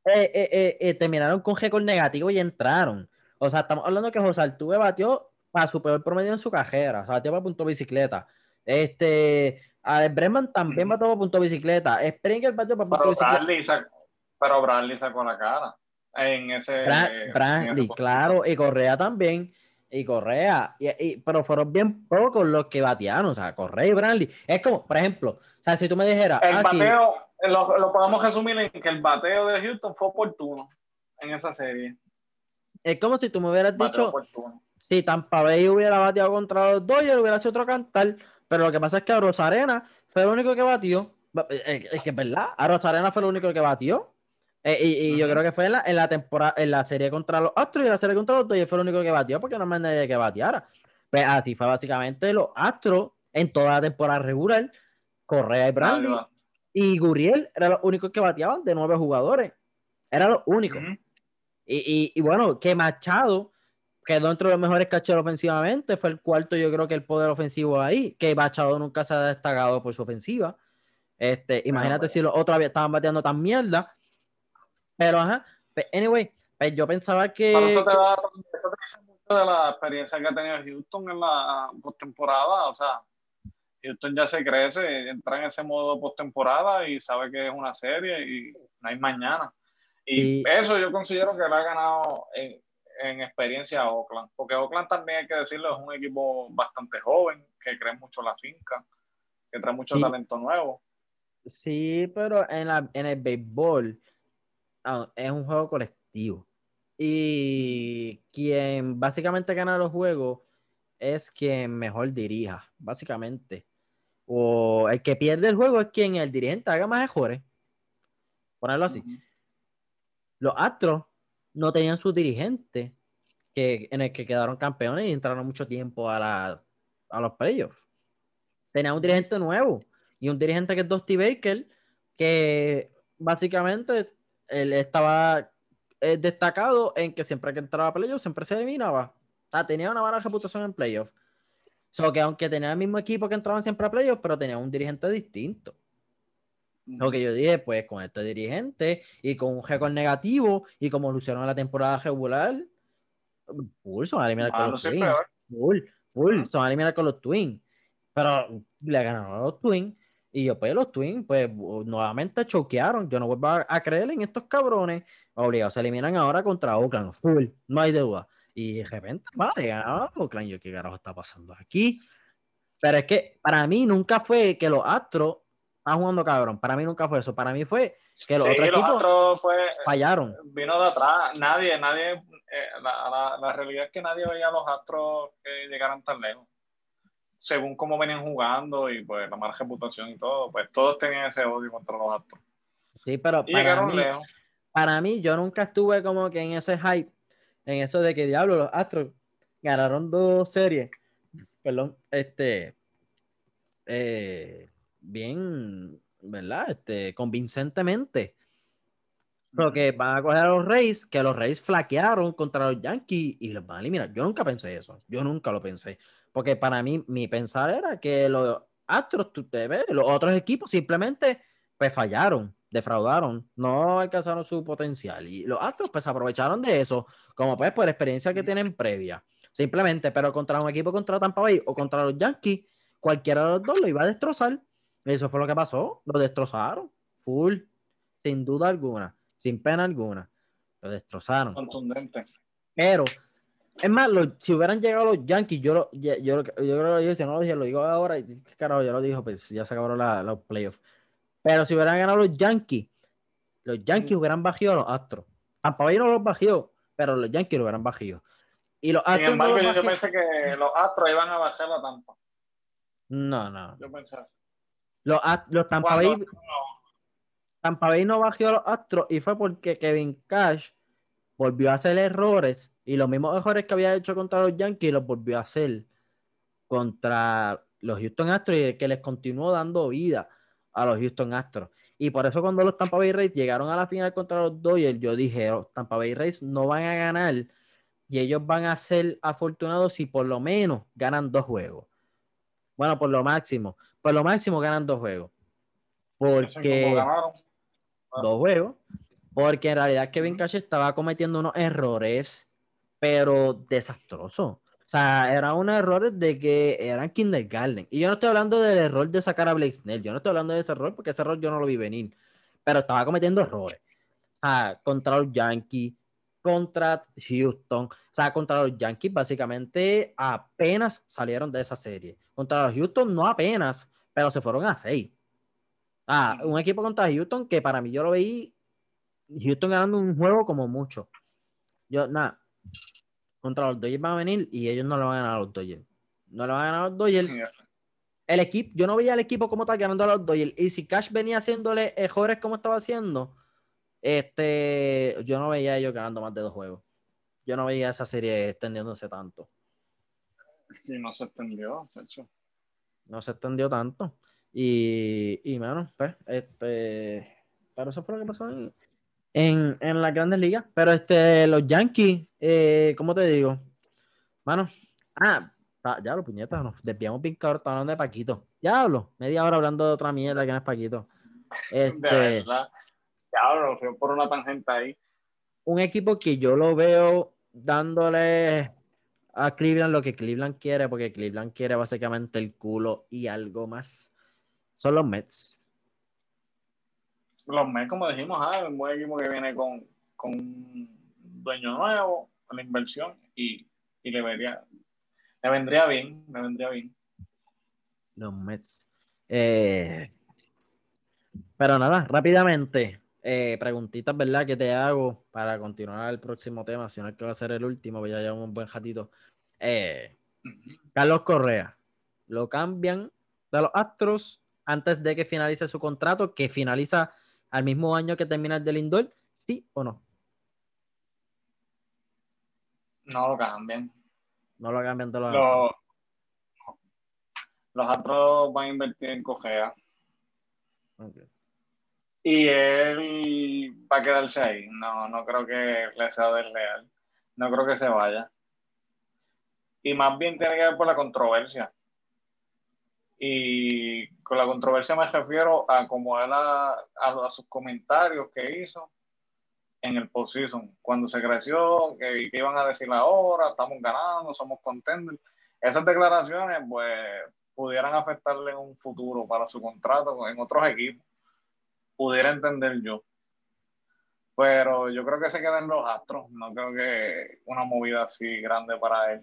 eh, eh, eh, terminaron con récord negativo y entraron. O sea, estamos hablando que José Altuve batió para su peor promedio en su carrera. O sea, batió para punto bicicleta. Este, a también batió para punto bicicleta. Springer batió para punto bicicleta. pero Bradley sacó la cara en ese. Bradley, claro, y Correa también. Y Correa, y, pero fueron bien pocos los que batearon, o sea, Correa y Bradley. Es como, por ejemplo, o sea, si tú me dijeras. El ah, bateo, lo, lo podemos resumir en que el bateo de Houston fue oportuno en esa serie. Es como si tú me hubieras dicho, si Tampa Bay hubiera bateado contra los Dodgers, hubiera sido otro cantar, pero lo que pasa es que a Rosarena fue el único que batió. Es que es verdad, a Rosarena fue el único que batió. Eh, y, yo creo que fue en la, temporada, en la serie contra los Astros y la serie contra los Dodgers fue el único que batió porque no más nadie que bateara. Pues así fue básicamente los Astros en toda la temporada regular. Correa y Bradley y Guriel eran los únicos que bateaban de nueve jugadores. Era los únicos. Y, bueno, que Machado quedó entre los mejores cacheros ofensivamente, fue el cuarto, yo creo que el poder ofensivo ahí, que Machado nunca se ha destacado por su ofensiva. Este, imagínate si los otros estaban bateando tan mierda. Pero ajá, pues, anyway, pues, yo pensaba que. eso te, da, eso te dice mucho de la experiencia que ha tenido Houston en la postemporada. O sea, Houston ya se crece, entra en ese modo postemporada y sabe que es una serie y no hay mañana. Y, eso yo considero que le ha ganado en, experiencia a Oakland, porque Oakland también hay que decirlo, es un equipo bastante joven, que cree mucho la finca, que trae mucho talento nuevo. Sí, pero en, la, en el béisbol es un juego colectivo. Y quien básicamente gana los juegos es quien mejor dirija, básicamente. O el que pierde el juego es quien el dirigente haga más mejores. Ponerlo así los Astros no tenían su dirigente que, en el que quedaron campeones y entraron mucho tiempo a, la, a los playoffs. Tenían un dirigente nuevo y un dirigente que es Dusty Baker, que básicamente él estaba eh, destacado en que siempre que entraba a playoffs siempre se eliminaba. O tenía una mala reputación en playoffs. So que aunque tenía el mismo equipo que entraban siempre a playoffs, pero tenía un dirigente distinto. Lo que yo dije, pues con este dirigente y con un récord negativo y como lucieron en la temporada regular, full, son a eliminar con ah, los Twins. Full, full, son a eliminar con los Twins. Pero le ganaron a los Twins. Y yo, pues los Twins, pues nuevamente choquearon. Yo no vuelvo a, creer en estos cabrones. Obligados, se eliminan ahora contra Oakland. Full, no hay duda. Y de repente, vale, Oakland. Yo, ¿qué carajo está pasando aquí? Pero es que para mí nunca fue que los Astros está jugando cabrón. Para mí nunca fue eso. Para mí fue que los otros equipos fue, fallaron. Vino de atrás. Nadie, nadie, eh, la, la, la, realidad es que nadie veía a los Astros que llegaran tan lejos. Según cómo venían jugando y pues la mala reputación y todo, pues todos tenían ese odio contra los Astros. Sí, pero para mí, para mí, yo nunca estuve como que en ese hype, en eso de que diablo, los Astros ganaron dos series, perdón, este, eh, bien, ¿verdad? Este, convincentemente. Lo que van a coger a los Reyes, que los Reyes flaquearon contra los Yankees y los van a eliminar. Yo nunca pensé eso. Yo nunca lo pensé. Porque para mí, mi pensar era que los Astros, tú te ves, los otros equipos simplemente pues fallaron, defraudaron, no alcanzaron su potencial. Y los Astros pues aprovecharon de eso, como pues por experiencia que tienen previa. Simplemente, pero contra un equipo contra Tampa Bay o contra los Yankees, cualquiera de los dos lo iba a destrozar. Eso fue lo que pasó. Lo destrozaron. Full. Sin duda alguna. Sin pena alguna. Lo destrozaron. Contundente. Pero, es más, si hubieran llegado los Yankees, yo, yo, yo, creo que yo, si no lo dije, lo digo ahora, y carajo, ya lo dijo, pues ya se acabaron los playoffs. Pero si hubieran ganado los Yankees, los Yankees hubieran bajado a los Astros. Tampa Bay no los bajó, pero los Yankees lo hubieran bajado. Y los Astros Sin embargo, yo pensé que los Astros iban a bajar la Tampa. No, no. Yo pensé. Los, los Tampa Bay. No. Tampa Bay no bajó a los Astros y fue porque Kevin Cash volvió a hacer errores y los mismos errores que había hecho contra los Yankees los volvió a hacer contra los Houston Astros y que les continuó dando vida a los Houston Astros. Y por eso cuando los Tampa Bay Rays llegaron a la final contra los Dodgers, yo dije, los oh, Tampa Bay Rays no van a ganar y ellos van a ser afortunados si por lo menos ganan dos juegos. Bueno, por lo máximo. Por lo máximo ganan dos juegos. Porque dos juegos. Porque en realidad Kevin Cash estaba cometiendo unos errores, pero desastrosos. O sea, eran unos errores de que eran kindergarten. Y yo no estoy hablando del error de sacar a Blake Snell. Yo no estoy hablando de ese error porque ese error yo no lo vi venir. Pero estaba cometiendo errores. O sea, contra los Yankees, contra Houston. O sea, contra los Yankees básicamente apenas salieron de esa serie. Contra los Houston no apenas, pero se fueron a seis. Ah, un equipo contra Houston que para mí yo lo veí Houston ganando un juego como mucho. Yo, nada, contra los Dodgers van a venir y ellos no le van a ganar a los Dodgers. No le van a ganar a los Dodgers. El equipo, yo no veía al equipo como está ganando a los Dodgers. Y si Cash venía haciéndole errores como estaba haciendo, este, yo no veía a ellos ganando más de dos juegos. Yo no veía esa serie extendiéndose tanto. Sí, no se extendió, de hecho. No se extendió tanto. Y, y bueno, pues, este, pero eso fue lo que pasó en, en, en las grandes ligas. Pero este, los Yankees, eh, ¿cómo te digo? Bueno, ah, ya lo puñetas, nos desviamos bien cabrón, hablando de Paquito. Ya hablo, media hora hablando de otra mierda que no es Paquito. Este, Claro, fue por una tangente ahí. Un equipo que yo lo veo dándole a Cleveland lo que Cleveland quiere, porque Cleveland quiere básicamente el culo y algo más. Son los Mets. Los Mets, como dijimos, ah, un buen equipo que viene con, con un dueño nuevo, con la inversión y, y le, vería, le vendría bien, le vendría bien. Los Mets. Eh, pero nada, rápidamente, eh, preguntitas, ¿verdad? Que te hago para continuar el próximo tema, si no es que va a ser el último, pues ya llevamos un buen ratito. Eh, Carlos Correa, ¿lo cambian de los Astros antes de que finalice su contrato, que finaliza al mismo año que termina el del Lindor? ¿Sí o no? No lo cambian. No lo cambian de los, los Los Astros van a invertir en. Okay. Y él va a quedarse ahí. No, no creo que le sea desleal. No creo que se vaya. Y más bien tiene que ver por la controversia. Y con la controversia me refiero a como a, a, sus comentarios que hizo en el postseason. Cuando se creció, que, que, iban a decir ahora, estamos ganando, somos contenders. Esas declaraciones, pues, pudieran afectarle en un futuro para su contrato en otros equipos pudiera entender yo. Pero yo creo que se quedan los astros. No creo que una movida así grande para él.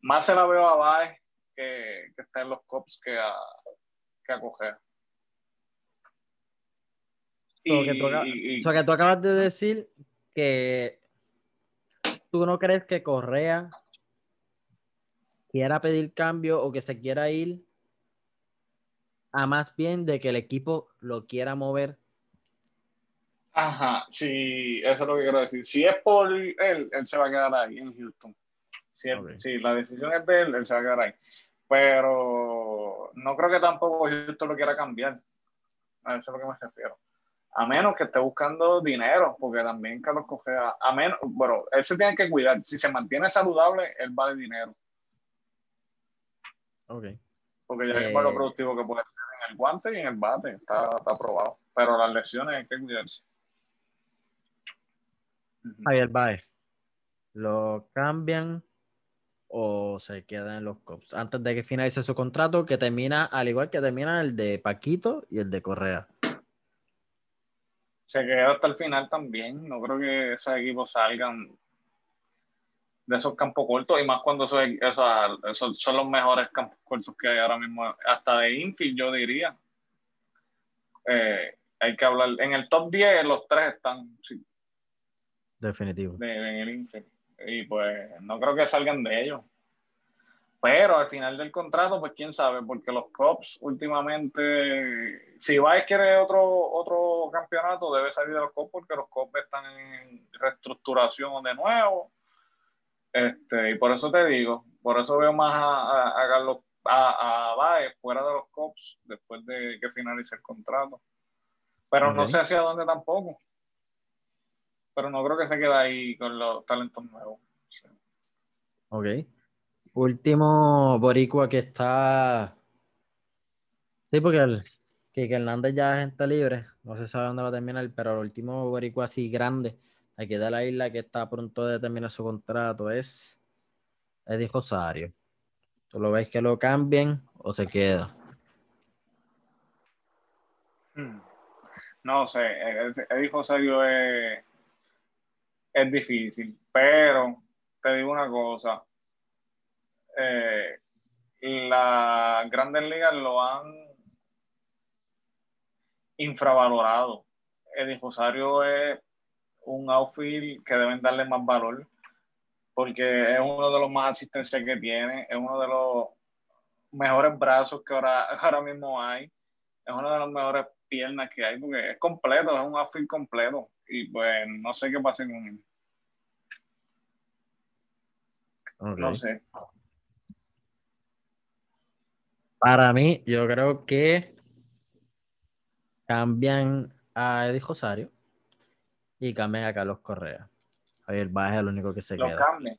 Más se la veo a Baez que, que está en los cops que a, que a coger. Y, que que tú acabas de decir que tú no crees que Correa quiera pedir cambio o que se quiera ir a más bien de que el equipo lo quiera mover. Ajá, sí, eso es lo que quiero decir. Si es por él, él se va a quedar ahí en Houston. Si, la decisión es de él, él se va a quedar ahí. Pero no creo que tampoco Houston lo quiera cambiar. A eso es lo que me refiero. A menos que esté buscando dinero, porque también Carlos Cogea, a menos, bueno, él se tiene que cuidar. Si se mantiene saludable, él vale dinero. Ok. Porque ya es lo eh, productivo que puede ser en el guante y en el bate, está, está probado. Pero las lesiones hay que cuidarse. Javier Baez, ¿lo cambian o se queda en los Cubs antes de que finalice su contrato que termina al igual que termina el de Paquito y el de Correa. Se queda hasta el final también. No creo que esos equipos salgan de esos campos cortos y más cuando esos, son los mejores campos cortos que hay ahora mismo. Hasta de infield, yo diría. Eh, hay que hablar. En el top 10, los tres están. Definitivo. en el infield y pues no creo que salgan de ellos. Pero al final del contrato, pues quién sabe, porque los Cops últimamente, si Baez quiere otro, otro campeonato, debe salir de los Cops porque los Cops están en reestructuración de nuevo. Este, y por eso te digo, por eso veo más a, a, a, Baez fuera de los Cops después de que finalice el contrato. Pero no sé hacia dónde tampoco pero no creo que se quede ahí con los talentos nuevos. Ok. Último boricua que está... Sí, porque el, que, Hernández ya es gente libre, no se sabe dónde va a terminar, pero el último boricua así grande, aquí de la isla que está pronto de terminar su contrato, es Eddie Rosario. ¿Tú lo ves que lo cambien o se queda? Hmm. No sé, Eddie Rosario es es difícil, pero te digo una cosa, eh, las grandes ligas lo han infravalorado. El Rosario es un outfield que deben darle más valor porque es uno de los más asistencias que tiene, es uno de los mejores brazos que ahora, ahora mismo hay, es una de las mejores piernas que hay, porque es completo, es un outfield completo y pues no sé qué pasa con él. No sé. Para mí, yo creo que cambian a Eddie Rosario y cambian a Carlos Correa. Javier Baez es el único que se los queda. Cambian.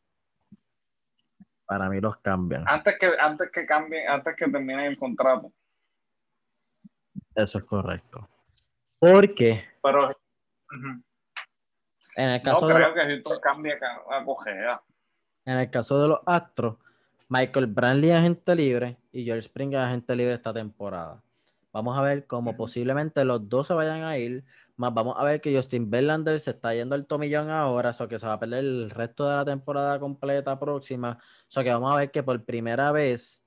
Para mí los cambian. Antes que, antes que cambien, antes que terminen el contrato. Eso es correcto. Porque. Pero. En el caso no creo que Houston cambie a Correa. En el caso de los Astros, Michael Brantley es agente libre y George Springer es agente libre esta temporada. Vamos a ver cómo posiblemente los dos se vayan a ir, más vamos a ver que Justin Verlander se está yendo al tomillón ahora, eso que se va a perder el resto de la temporada completa próxima, eso que vamos a ver que por primera vez,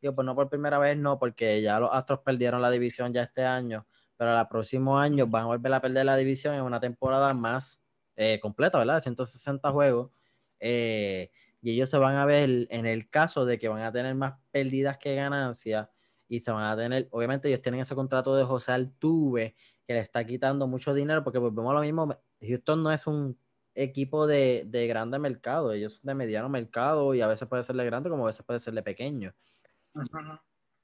digo, pues no por primera vez, no, porque ya los Astros perdieron la división ya este año, pero el próximo año van a volver a perder la división en una temporada más eh, completa, ¿verdad? De 160 juegos. Eh, y ellos se van a ver en el caso de que van a tener más pérdidas que ganancias y se van a tener, obviamente ellos tienen ese contrato de José Altuve que le está quitando mucho dinero porque volvemos a lo mismo, Houston no es un equipo de, de grande mercado, ellos son de mediano mercado y a veces puede ser de grande como a veces puede ser de pequeño. Pues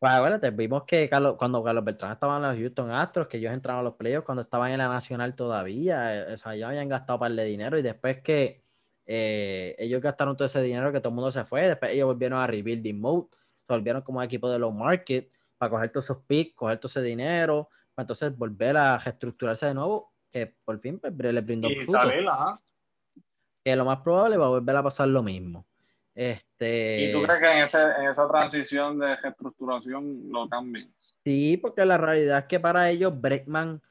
acuérdate, vimos que cuando Carlos Beltrán estaba en los Houston Astros, que ellos entraron a los playoffs cuando estaban en la Nacional todavía, eh, o sea, ya habían gastado un par de dinero y después que eh, ellos gastaron todo ese dinero que todo el mundo se fue. Después ellos volvieron a rebuilding mode. Se volvieron como equipo de low market para coger todos esos picks, coger todo ese dinero, para entonces volver a reestructurarse de nuevo. Que por fin pues, le brindó y Que lo más probable va a volver a pasar lo mismo. Este... ¿Y tú crees que en, ese, en esa transición de reestructuración lo cambien? Sí, porque la realidad es que para ellos Breckman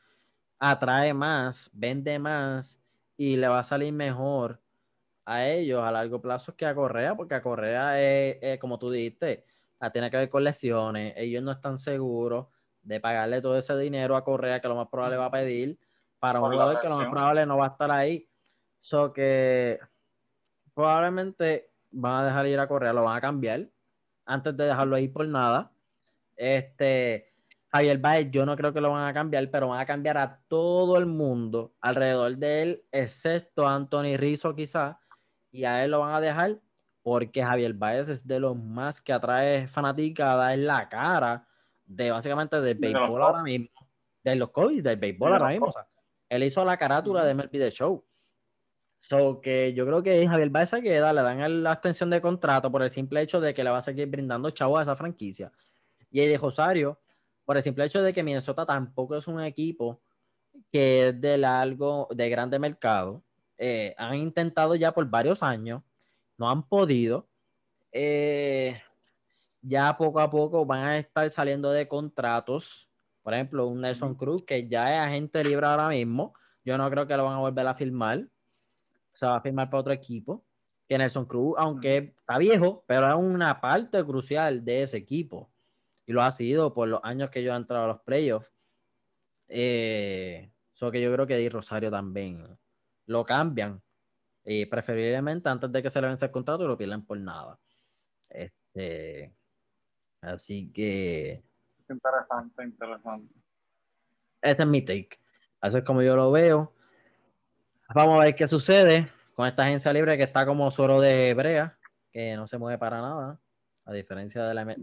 atrae más, vende más y le va a salir mejor a ellos a largo plazo que a Correa, porque a Correa es, como tú dijiste, tiene que ver con lesiones, ellos no están seguros de pagarle todo ese dinero a Correa que lo más probable va a pedir para un jugador que lo más probable no va a estar ahí. So que probablemente van a dejar ir a Correa, lo van a cambiar, antes de dejarlo ahí por nada. Este, Javier Baez, yo no creo que lo van a cambiar, pero van a cambiar a todo el mundo alrededor de él, excepto a Anthony Rizzo quizás, y a él lo van a dejar porque Javier Baez es de los más que atrae fanaticada en la cara de básicamente del béisbol ahora mismo, de los COVID, del béisbol ahora mismo. él hizo la carátula de MLB The Show. So que yo creo que Javier Baez se queda, le dan la extensión de contrato por el simple hecho de que le va a seguir brindando chavo a esa franquicia. Y de Rosario, por el simple hecho de que Minnesota tampoco es un equipo que es de largo, de grande mercado. Eh, han intentado ya por varios años no han podido. Eh, ya poco a poco van a estar saliendo de contratos. Por ejemplo, un Nelson Cruz que ya es agente libre ahora mismo. Yo no creo que lo van a volver a firmar. Se va a firmar para otro equipo. Que Nelson Cruz, aunque está viejo, pero es una parte crucial de ese equipo. Y lo ha sido por los años que yo he entrado a los playoffs. Eh, que yo creo que Di Rosario también lo cambian y preferiblemente antes de que se le vence el contrato lo pierdan por nada. Este, así que. Interesante, interesante. Ese es mi take. Así es como yo lo veo. Vamos a ver qué sucede con esta agencia libre que está como solo de hebrea, que no se mueve para nada, a diferencia de la, de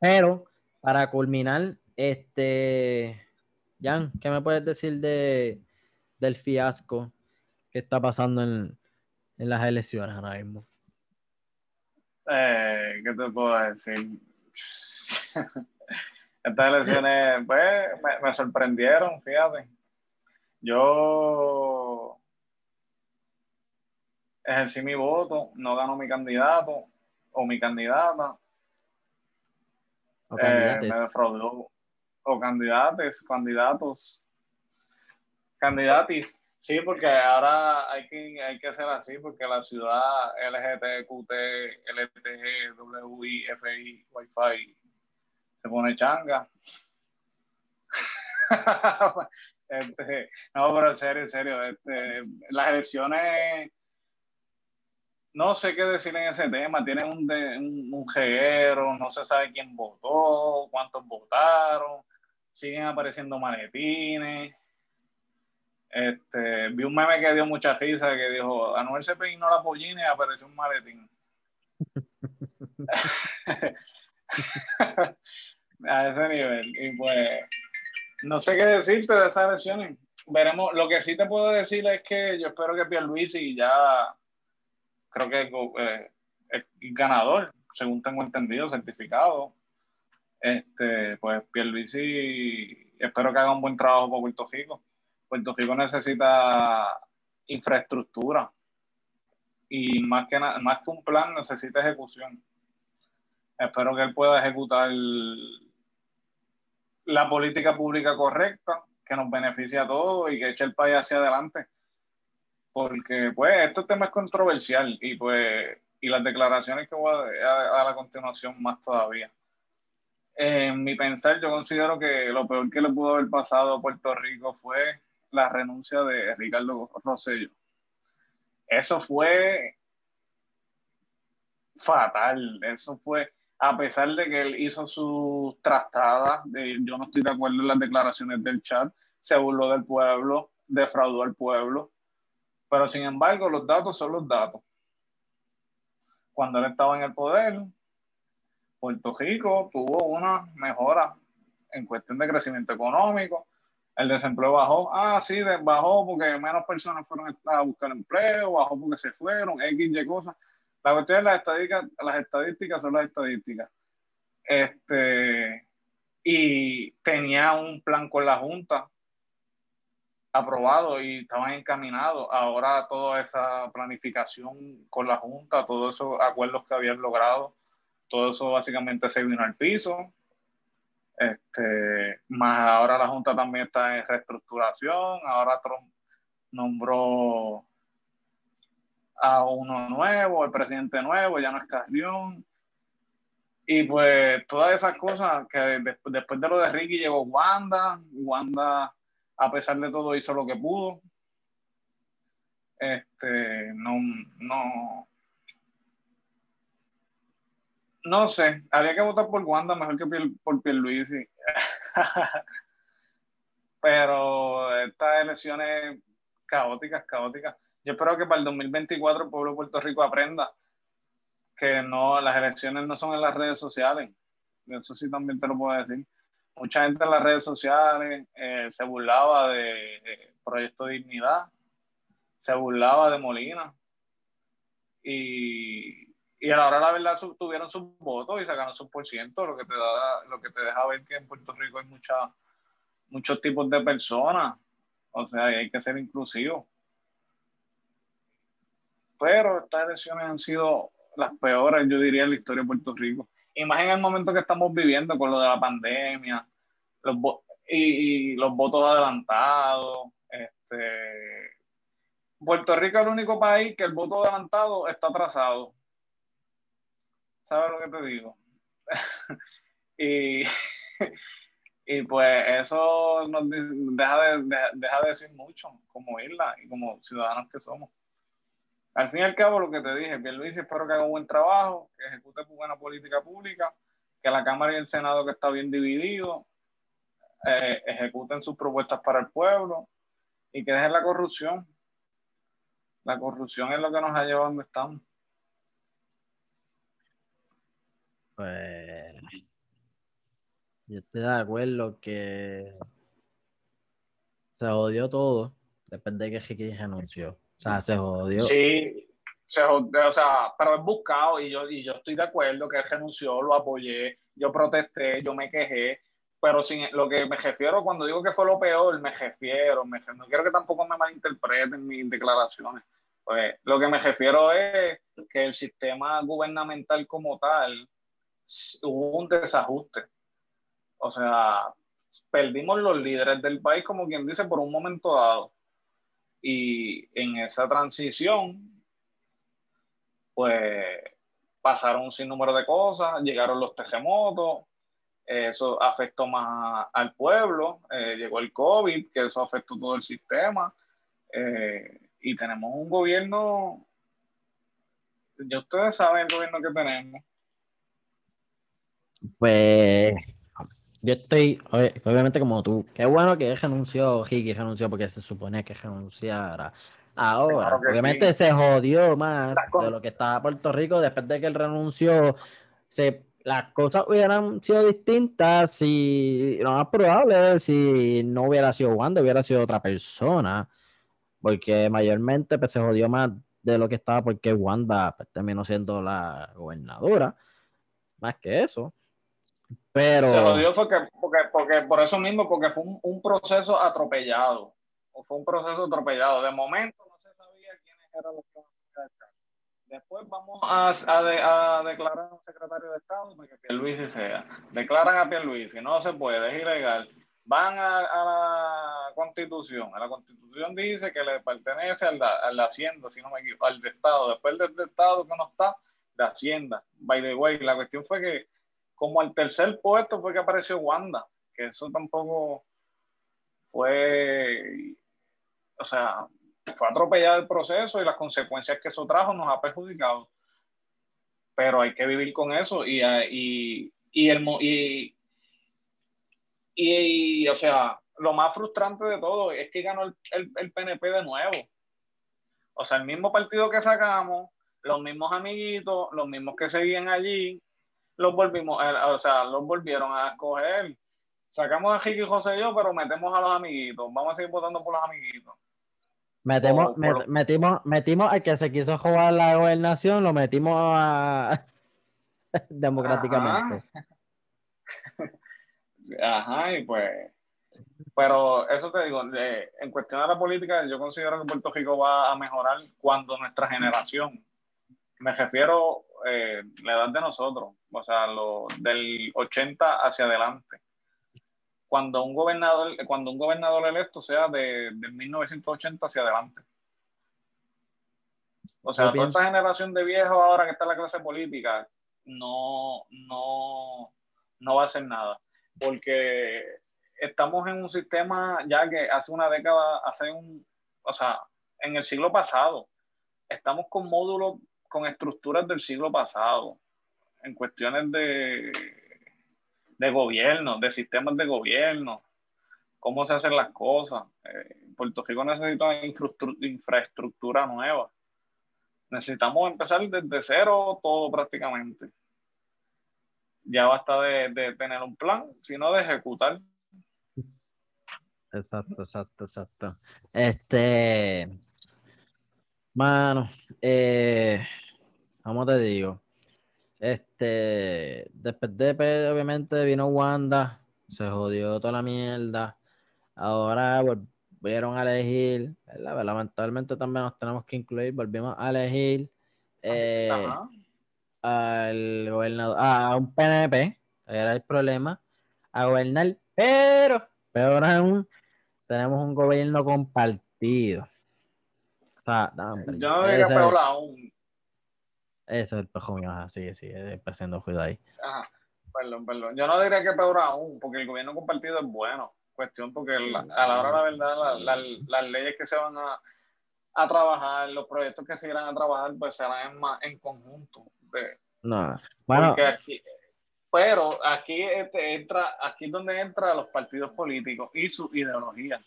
Pero, para culminar, este. Jan, ¿qué me puedes decir de, del fiasco qué está pasando en, las elecciones ahora mismo? Eh, ¿Qué te puedo decir? Estas elecciones, pues, me, sorprendieron, fíjate. Yo ejercí mi voto, no ganó mi candidato o mi candidata. O eh, me defraudó. O candidatos, candidatos, candidatis Sí, porque ahora hay que, hay que hacer así, porque la ciudad LGTQT, LTG, WI, FI, Wi-Fi se pone changa. este, no, pero en serio, en serio, este, las elecciones, no sé qué decir en ese tema, tienen un, un, un no se sabe quién votó, cuántos votaron, siguen apareciendo maletines este, vi un meme que dio mucha risa que dijo, Anuel se peinó la pollina y apareció un maletín. a ese nivel. Y pues, no sé qué decirte de esas elecciones. Veremos. Lo que sí te puedo decir es que yo espero que Pierluisi ya, creo que eh, es ganador, según tengo entendido, certificado. Este, pues Pierluisi, espero que haga un buen trabajo por Puerto Rico Puerto Rico necesita infraestructura y más que, más que un plan necesita ejecución. Espero que él pueda ejecutar la política pública correcta que nos beneficie a todos y que eche el país hacia adelante. Porque pues este tema es controversial y pues y las declaraciones que voy a dar a, la continuación más todavía. En mi pensar, yo considero que lo peor que le pudo haber pasado a Puerto Rico fue la renuncia de Ricardo Rosello. Eso fue fatal, eso fue, a pesar de que él hizo sus trastadas, de, yo no estoy de acuerdo en las declaraciones del chat, se burló del pueblo, defraudó al pueblo, pero sin embargo los datos son los datos. Cuando él estaba en el poder, Puerto Rico tuvo una mejora en cuestión de crecimiento económico, el desempleo bajó. Ah, sí, bajó porque menos personas fueron a buscar empleo, bajó porque se fueron, X, Y cosas. La cuestión es las estadísticas, las estadísticas son las estadísticas. Este, y tenía un plan con la Junta aprobado y estaban encaminados. Ahora toda esa planificación con la Junta, todos esos acuerdos que habían logrado, todo eso básicamente se vino al piso. Este, más ahora la Junta también está en reestructuración, ahora Trump nombró a uno nuevo, el presidente nuevo, ya no es Carrión. Y pues todas esas cosas que después de lo de Ricky llegó Wanda, Wanda a pesar de todo hizo lo que pudo. Este, no, no, No sé, habría que votar por Wanda mejor que por Pierluisi. Pero estas elecciones caóticas, caóticas. Yo espero que para el 2024 el pueblo de Puerto Rico aprenda que no, las elecciones no son en las redes sociales. Eso sí también te lo puedo decir. Mucha gente en las redes sociales eh, se burlaba de, de Proyecto Dignidad, se burlaba de Molina. Y, y a la hora la verdad tuvieron sus votos y sacaron sus por ciento, lo que te da, lo que te deja ver que en Puerto Rico hay mucha, muchos tipos de personas, o sea, hay que ser inclusivo. Pero estas elecciones han sido las peores, yo diría, en la historia de Puerto Rico. Y el momento que estamos viviendo con lo de la pandemia, los y, los votos adelantados, este, Puerto Rico es el único país que el voto adelantado está atrasado. ¿Sabes lo que te digo? y, y pues eso nos deja de, deja de decir mucho como isla y como ciudadanos que somos. Al fin y al cabo, lo que te dije, que Luis espero que haga un buen trabajo, que ejecute buena política pública, que la Cámara y el Senado, que está bien dividido, eh, ejecuten sus propuestas para el pueblo y que dejen la corrupción. La corrupción es lo que nos ha llevado a donde estamos. Pues yo estoy de acuerdo que se jodió todo. Depende de que Ricky renunció. O sea, se jodió. Sí, se jodió, o sea, pero es buscado y yo, y yo estoy de acuerdo que él renunció, lo apoyé, yo protesté, yo me quejé, pero sin lo que me refiero cuando digo que fue lo peor, me refiero, me, no quiero que tampoco me malinterpreten mis declaraciones. Pues lo que me refiero es que el sistema gubernamental como tal hubo un desajuste. O sea, perdimos los líderes del país, como quien dice, por un momento dado. Y en esa transición, pues pasaron un sinnúmero de cosas, llegaron los terremotos, eso afectó más al pueblo, eh, llegó el COVID, que eso afectó todo el sistema, eh, y tenemos un gobierno, ya ustedes saben el gobierno que tenemos, pues yo estoy, obviamente como tú, qué bueno que renunció, Ricky renunció porque se supone que renunciara. Ahora, obviamente se jodió más de lo que estaba Puerto Rico después de que él renunció. Se, las cosas hubieran sido distintas si, lo más probable, si no hubiera sido Wanda, hubiera sido otra persona. Porque mayormente pues, se jodió más de lo que estaba porque Wanda pues, terminó siendo la gobernadora. Más que eso. Se jodió porque, porque, porque, por eso mismo, porque fue un, proceso atropellado. O fue un proceso atropellado. De momento no se sabía quiénes eran los que Después vamos a, a, a, declarar a un secretario de Estado para que Pierluisi sea. Declaran a Pierluisi, no se puede, es ilegal. Van a, la Constitución. A la Constitución dice que le pertenece al, a la Hacienda, si no me equivoco, al de Estado. Después del de Estado que no está, de Hacienda. By the way, la cuestión fue que como al tercer puesto fue que apareció Wanda, que eso tampoco fue, o sea, fue atropellado el proceso y las consecuencias que eso trajo nos ha perjudicado. Pero hay que vivir con eso y, y, y el, y, y, o sea, lo más frustrante de todo es que ganó el, el, el, PNP de nuevo. O sea, el mismo partido que sacamos, los mismos amiguitos, los mismos que seguían allí, los volvimos, eh, o sea, los volvieron a escoger. Sacamos a Ricky José y yo, pero metemos a los amiguitos. Vamos a seguir votando por los amiguitos. Metemos, metimos, metimos al que se quiso jugar la gobernación, lo metimos a... democráticamente. Ajá. y pues. Pero eso te digo, en cuestión de la política, yo considero que Puerto Rico va a mejorar cuando nuestra generación, me refiero eh, la edad de nosotros, o sea, lo, del 80 hacia adelante. Cuando un gobernador, cuando un gobernador electo sea de, de 1980 hacia adelante. O sea, toda esta generación de viejos ahora que está en la clase política no, no, no va a hacer nada. Porque estamos en un sistema ya que hace una década, hace un, o sea, en el siglo pasado, estamos con módulos con estructuras del siglo pasado. en cuestiones de, de gobierno, de sistemas de gobierno, cómo se hacen las cosas. Eh, Puerto Rico necesita infraestructura nueva. Necesitamos empezar desde cero todo prácticamente. Ya basta de, de tener un plan, sino de ejecutar. Exacto, exacto, exacto. Este, mano, eh, ¿cómo te digo? Este, después de, obviamente vino Wanda, se jodió toda la mierda. Ahora volvieron a elegir, ¿verdad? Lamentablemente también nos tenemos que incluir, volvimos a elegir eh, al gobernador, a un PNP, era el problema, a gobernar, pero, peor aún, tenemos un gobierno compartido. Sea, Yo no diría peor aún. Ese es el pejo mío, sí, sí, haciendo juicio ahí. Ajá, perdón, perdón. Yo no diría que peor aún, porque el gobierno compartido es bueno. Cuestión porque a la hora de la verdad, las leyes que se van a, a, trabajar, los proyectos que se irán a trabajar, pues serán en, en conjunto. no, bueno. Aquí, pero aquí este, entra, aquí es donde entran los partidos políticos y su ideología.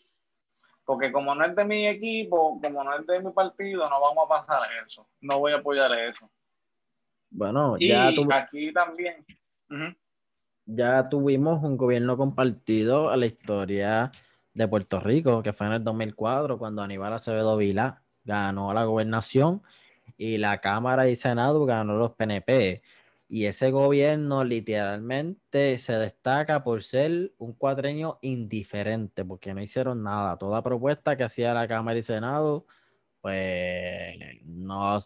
Porque como no es de mi equipo, como no es de mi partido, no vamos a pasar eso. No voy a apoyar eso. Bueno, ya aquí también. Ya tuvimos un gobierno compartido a la historia de Puerto Rico, que fue en el 2004, cuando Aníbal Acevedo Vila ganó la gobernación y la Cámara y Senado ganó los PNP. Y ese gobierno literalmente se destaca por ser un cuatrenio indiferente, porque no hicieron nada. Toda propuesta que hacía la Cámara y Senado pues no,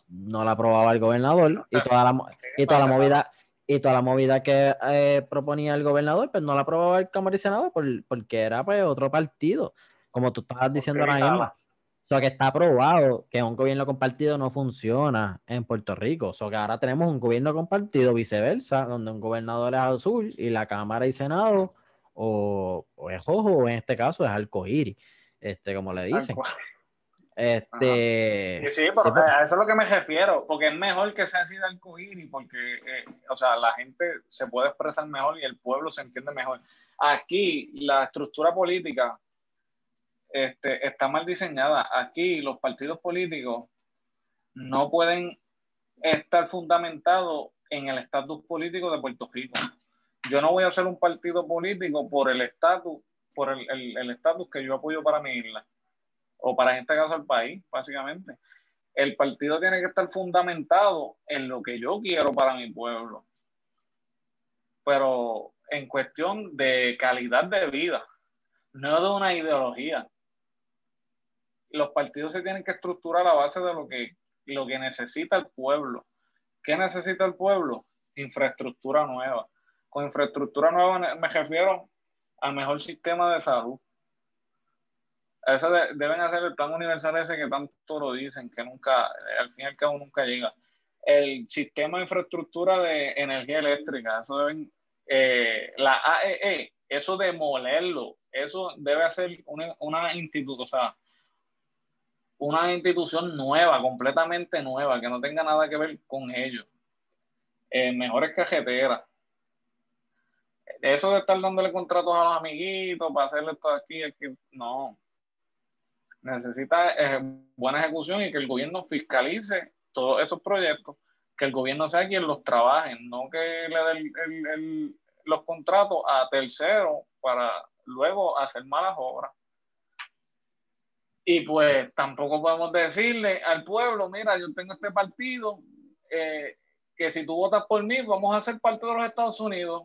la aprobaba el gobernador y toda la, y toda la movida y toda la movida que eh, proponía el gobernador, pues no la aprobaba el Cámara y Senado porque era pues otro partido, como tú estabas diciendo ahora mismo. O sea, que está aprobado que un gobierno compartido no funciona en Puerto Rico. O sea, que ahora tenemos un gobierno compartido viceversa, donde un gobernador es azul y la Cámara y Senado o, es rojo, o en este caso es arcoíris, este, como le dicen. Este. Sí, sí, pero a eso es lo que me refiero, porque es mejor que sea así de y porque, eh, o sea, la gente se puede expresar mejor y el pueblo se entiende mejor. Aquí, la estructura política este, está mal diseñada. Aquí, los partidos políticos no pueden estar fundamentados en el estatus político de Puerto Rico. Yo no voy a hacer un partido político por el estatus, por el estatus que yo apoyo para mi isla o para este caso el país, básicamente. El partido tiene que estar fundamentado en lo que yo quiero para mi pueblo, pero en cuestión de calidad de vida, no de una ideología. Los partidos se tienen que estructurar a base de lo que, lo que necesita el pueblo. ¿Qué necesita el pueblo? Infraestructura nueva. Con infraestructura nueva me refiero al mejor sistema de salud, eso deben hacer el plan universal ese que tanto lo dicen, que nunca, al fin y al cabo nunca llega. El sistema de infraestructura de energía eléctrica, eso deben, eh, la AEE, e, eso demolerlo, eso debe hacer una, una institución, o sea, una institución nueva, completamente nueva, que no tenga nada que ver con ellos. Eh, mejores cajeteras. Eso de estar dándole contratos a los amiguitos para hacerle esto aquí, aquí no necesita eh, buena ejecución y que el gobierno fiscalice todos esos proyectos, que el gobierno sea quien los trabaje, no que le dé los contratos a terceros para luego hacer malas obras. Y pues tampoco podemos decirle al pueblo, mira, yo tengo este partido, eh, que si tú votas por mí, vamos a ser parte de los Estados Unidos.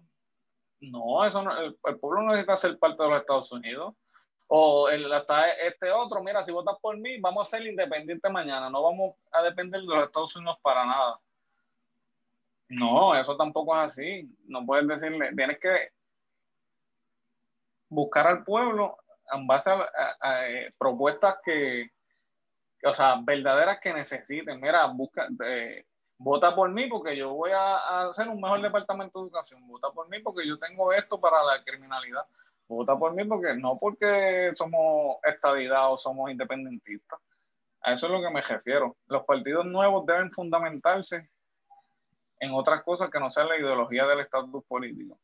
No, eso no, el, pueblo no necesita ser parte de los Estados Unidos o el, hasta este otro, mira, si votas por mí, vamos a ser independientes mañana, no vamos a depender de los Estados Unidos para nada. No, eso tampoco es así. No puedes decirle, tienes que buscar al pueblo en base a, eh, propuestas que, o sea, verdaderas que necesiten. Mira, busca, eh, vota por mí porque yo voy a, a, hacer un mejor departamento de educación. Vota por mí porque yo tengo esto para la criminalidad vota por mí porque no porque somos estadidad o somos independentistas. A eso es lo que me refiero. Los partidos nuevos deben fundamentarse en otras cosas que no sea la ideología del estatus político.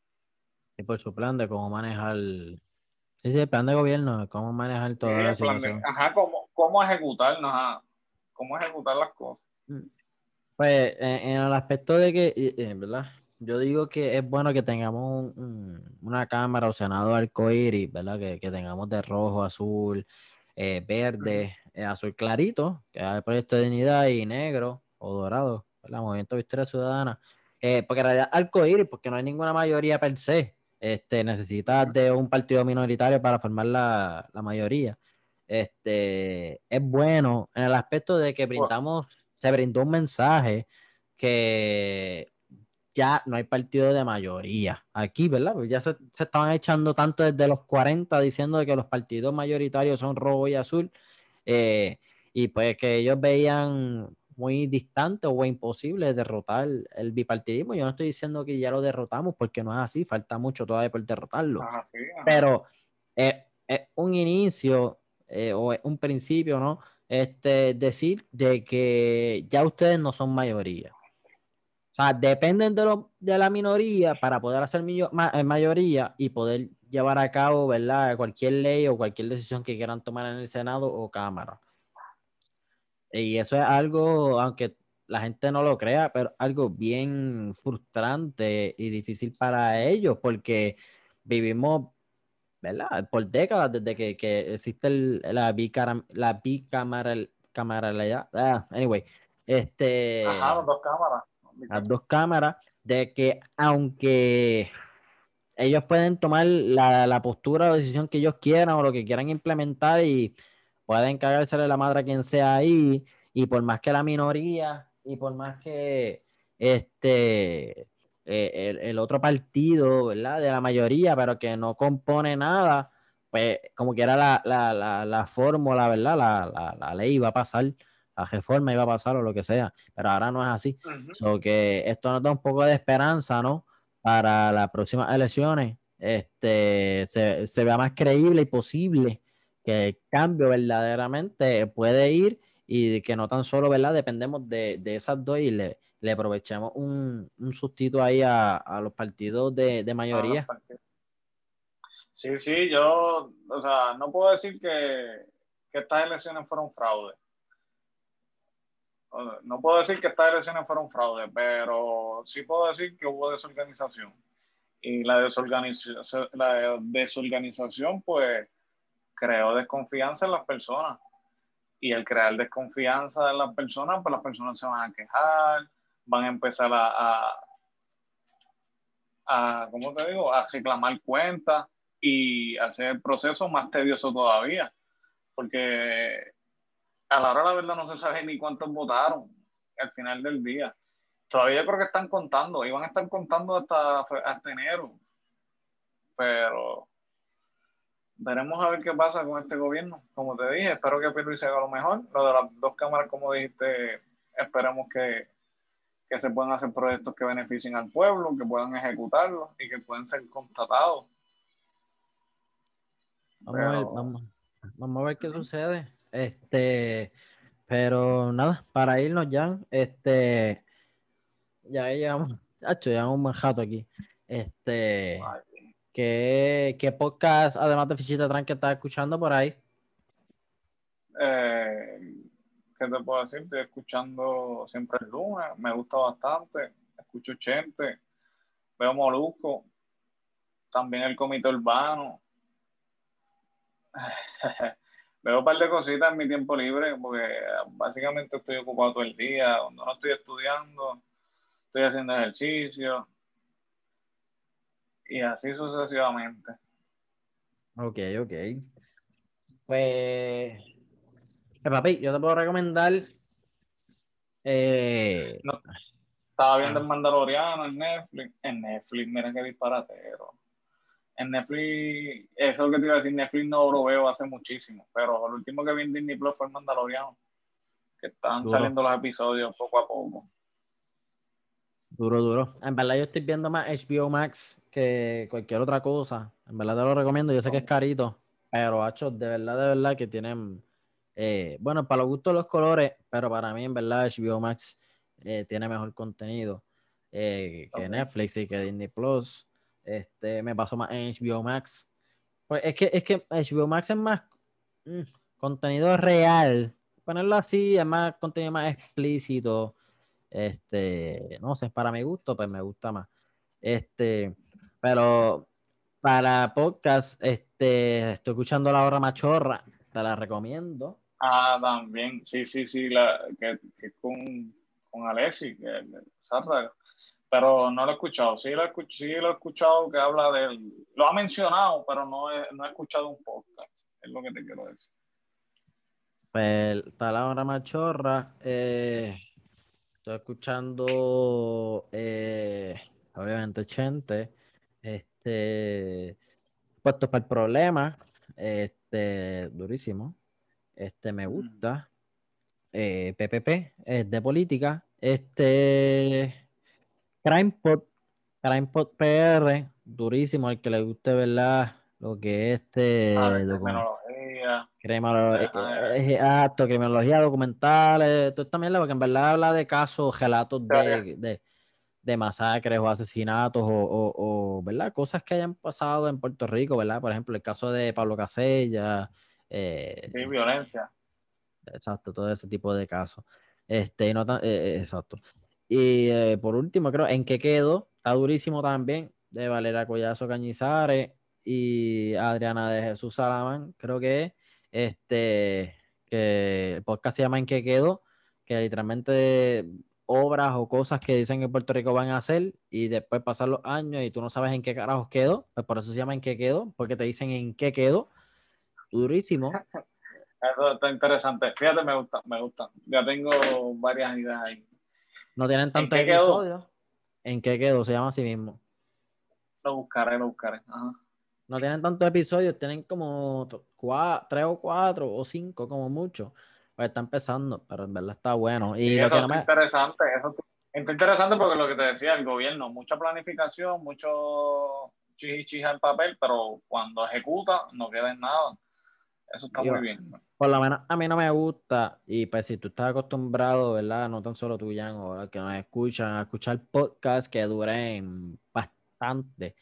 Y por su plan de cómo manejar Sí, sí, el plan de gobierno, cómo manejar todo eso. ajá, cómo, cómo ejecutar, cómo ejecutar las cosas. Mm. Pues en, el aspecto de que, ¿verdad? Yo digo que es bueno que tengamos una cámara o senado arcoíris, ¿verdad? Que, tengamos de rojo, azul, eh, verde, eh, azul clarito, que hay proyecto de dignidad y negro o dorado, ¿verdad? Movimiento de Victoria Ciudadana. Eh, porque en realidad arcoíris, porque no hay ninguna mayoría per se. Este, necesitas de un partido minoritario para formar la, mayoría. Este, es bueno en el aspecto de que brindamos, se brindó un mensaje que ya no hay partido de mayoría aquí, ¿verdad? Pues ya se, estaban echando tanto desde los 40 diciendo que los partidos mayoritarios son rojo y azul, eh, y pues que ellos veían muy distante o imposible derrotar el bipartidismo. Yo no estoy diciendo que ya lo derrotamos porque no es así, falta mucho todavía por derrotarlo. Pero es, un inicio eh, o un principio, ¿no? Este, decir de que ya ustedes no son mayoría. O sea, dependen de, lo, de la minoría para poder hacer eh, mayoría y poder llevar a cabo, ¿verdad? Cualquier ley o cualquier decisión que quieran tomar en el Senado o Cámara. Y eso es algo, aunque la gente no lo crea, pero algo bien frustrante y difícil para ellos, porque vivimos, ¿verdad? Por décadas desde que, que existe la, bicameral, la bicameralidad. Ah, anyway, este. Ajá, las dos cámaras. Las dos cámaras, de que aunque ellos pueden tomar la, la postura o decisión que ellos quieran o lo que quieran implementar y pueden cagarse de la madre a quien sea ahí, y por más que la minoría, y por más que este eh, el, otro partido, ¿verdad? De la mayoría, pero que no compone nada, pues como que era la, la, la, fórmula, ¿verdad? La, ley iba a pasar, la reforma iba a pasar o lo que sea, pero ahora no es así. Uh que esto nos da un poco de esperanza, ¿no? Para las próximas elecciones, este, se, se vea más creíble y posible que el cambio verdaderamente puede ir y que no tan solo, ¿verdad? Dependemos de, esas dos y le, le aprovechamos un, un sustito ahí a, los partidos de, mayoría. Sí, sí, yo, o sea, no puedo decir que, estas elecciones fueron fraude. No puedo decir que estas elecciones fueron fraude, pero sí puedo decir que hubo desorganización. Y la desorganización, la desorganización pues creó desconfianza en las personas. Y el crear desconfianza en las personas, pues las personas se van a quejar, van a empezar a, a, ¿cómo te digo?, a reclamar cuentas y hacer el proceso más tedioso todavía. Porque a la hora la verdad no se sabe ni cuántos votaron al final del día. Todavía creo que están contando, iban a estar contando hasta, hasta enero. Pero veremos a ver qué pasa con este gobierno. Como te dije, espero que se haga lo mejor. Lo de las dos cámaras, como dijiste, esperemos que, se puedan hacer proyectos que beneficien al pueblo, que puedan ejecutarlos y que puedan ser constatados. Vamos, a ver, vamos, a ver qué sucede. Este, pero nada, para irnos ya, este, ya llevamos, hecho, llevamos un buen jato aquí. Este, ¿Qué, podcast, además de Fichita Tranque, estás escuchando por ahí? Eh, ¿Qué te puedo decir? Estoy escuchando siempre el lunes, me gusta bastante. Escucho Chente, veo Molusco, también el Comité Urbano. veo un par de cositas en mi tiempo libre, porque básicamente estoy ocupado todo el día. Cuando no estoy estudiando, estoy haciendo ejercicio y así sucesivamente. Ok, ok. Pues, eh, papi, yo te puedo recomendar. Eh... estaba viendo el Mandaloriano en Netflix. En Netflix, mira qué disparatero. En Netflix, eso es lo que te iba a decir. Netflix no lo veo hace muchísimo, pero lo último que vi en Disney Plus fue el Mandaloriano. Que están saliendo los episodios poco a poco. Duro, duro. En verdad, yo estoy viendo más HBO Max que cualquier otra cosa. En verdad te lo recomiendo. Yo sé que es carito, pero hacho, de verdad, de verdad que tienen. Eh, bueno, para los gustos los colores, pero para mí, en verdad, HBO Max eh, tiene mejor contenido. eh, que Netflix y que Disney Plus. Este, me paso más en HBO Max. Pues es que, es que HBO Max es más mm, contenido real. Ponerlo así, es más contenido más explícito. Este, no sé, para mi gusto, pues me gusta más. Este, pero para podcast, este, estoy escuchando La Hora Machorra, te la recomiendo. Ah, también, sí, sí, sí, la, que, que con, con Alessi, que pero no lo he escuchado. Sí lo he, sí lo he escuchado que habla de él. Lo ha mencionado, pero no he, no he escuchado un podcast. Es lo que te quiero decir. Pues palabra machorra. Eh, estoy escuchando, eh, obviamente, Chente. Este, puesto para el problema. Este, durísimo. Este me gusta. Eh, PPP, es de política. Este CrimePod, CrimePod PR, durísimo, al que le guste, ¿verdad? Lo que es este. Ah, criminología. Criminología, exacto, criminología, documentales, todo también, porque en verdad habla de casos, relatos de, de, de, masacres o asesinatos o, o, o, ¿verdad? Cosas que hayan pasado en Puerto Rico, ¿verdad? Por ejemplo, el caso de Pablo Casella. Eh, sí, violencia. Exacto, todo ese tipo de casos. Este, no tan, eh, eh exacto. Y eh, por último, creo, ¿en qué quedo? Está durísimo también, de Valera Collazo Cañizares y Adriana de Jesús Salamán, creo que este, que el podcast se llama ¿En qué quedo? Que literalmente obras o cosas que dicen que Puerto Rico van a hacer y después pasan los años y tú no sabes en qué carajos quedó, pues por eso se llama ¿En qué quedo? Porque te dicen ¿en qué quedo? Durísimo. Eso está interesante. Fíjate, me gusta, me gusta. Ya tengo varias ideas ahí. No tienen tantos episodios. ¿En qué quedó? Se llama así mismo. Lo buscaré, lo buscaré. No tienen tantos episodios, tienen como tres o cuatro o cinco, como mucho. Pues está empezando, pero en verdad está bueno. Y eso es interesante, eso está interesante porque lo que te decía el gobierno, mucha planificación, mucho chichija en papel, pero cuando ejecuta no queda en nada. Eso está muy bien por lo menos a mí no me gusta, y pues si tú estás acostumbrado, ¿verdad? No tan solo tú, Jan, o que nos escuchan, a escuchar podcasts que duren bastante.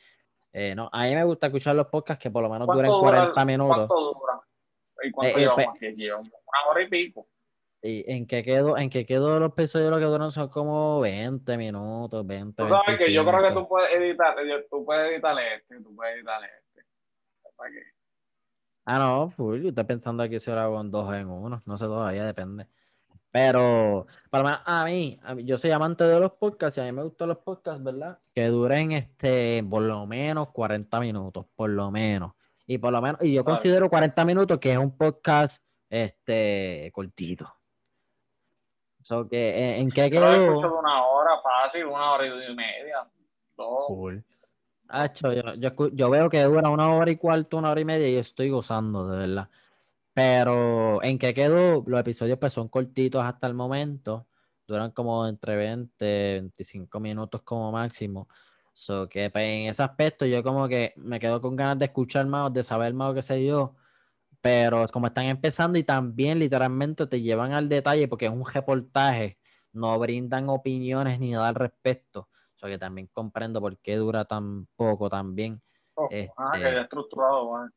Eh, no, a mí me gusta escuchar los podcasts que por lo menos duren 40 minutos. ¿Cuánto dura? ¿Y cuánto eh, eh Una hora y pico. Y en qué quedo, en qué quedo los episodios lo que duran son como 20 minutos, 20 Tú sabes que yo creo que tú puedes editar, tú puedes editar este, tú puedes editar este. ¿Para qué? Ah, no, full. Yo estoy pensando aquí si era con dos en uno. No sé todavía, depende. Pero, para a mí, a mí, yo soy amante de los podcasts y a mí me gustan los podcasts, ¿verdad? Que duren este, por lo menos 40 minutos, por lo menos. Y por lo menos, y yo considero 40 minutos que es un podcast este cortito. So que, ¿en, qué quedó? Yo escucho de una hora fácil, una hora y media. Dos. Cool yo, veo que dura una hora y cuarto, una hora y media y estoy gozando, de verdad. Pero en que quedó, los episodios pues son cortitos hasta el momento. Duran como entre 20, 25 minutos como máximo. So que pues, en ese aspecto yo como que me quedo con ganas de escuchar más, de saber más, qué sé yo. Pero como están empezando y también literalmente te llevan al detalle porque es un reportaje, no brindan opiniones ni nada al respecto que también comprendo por qué dura tan poco también. Oh, este, que estructurado,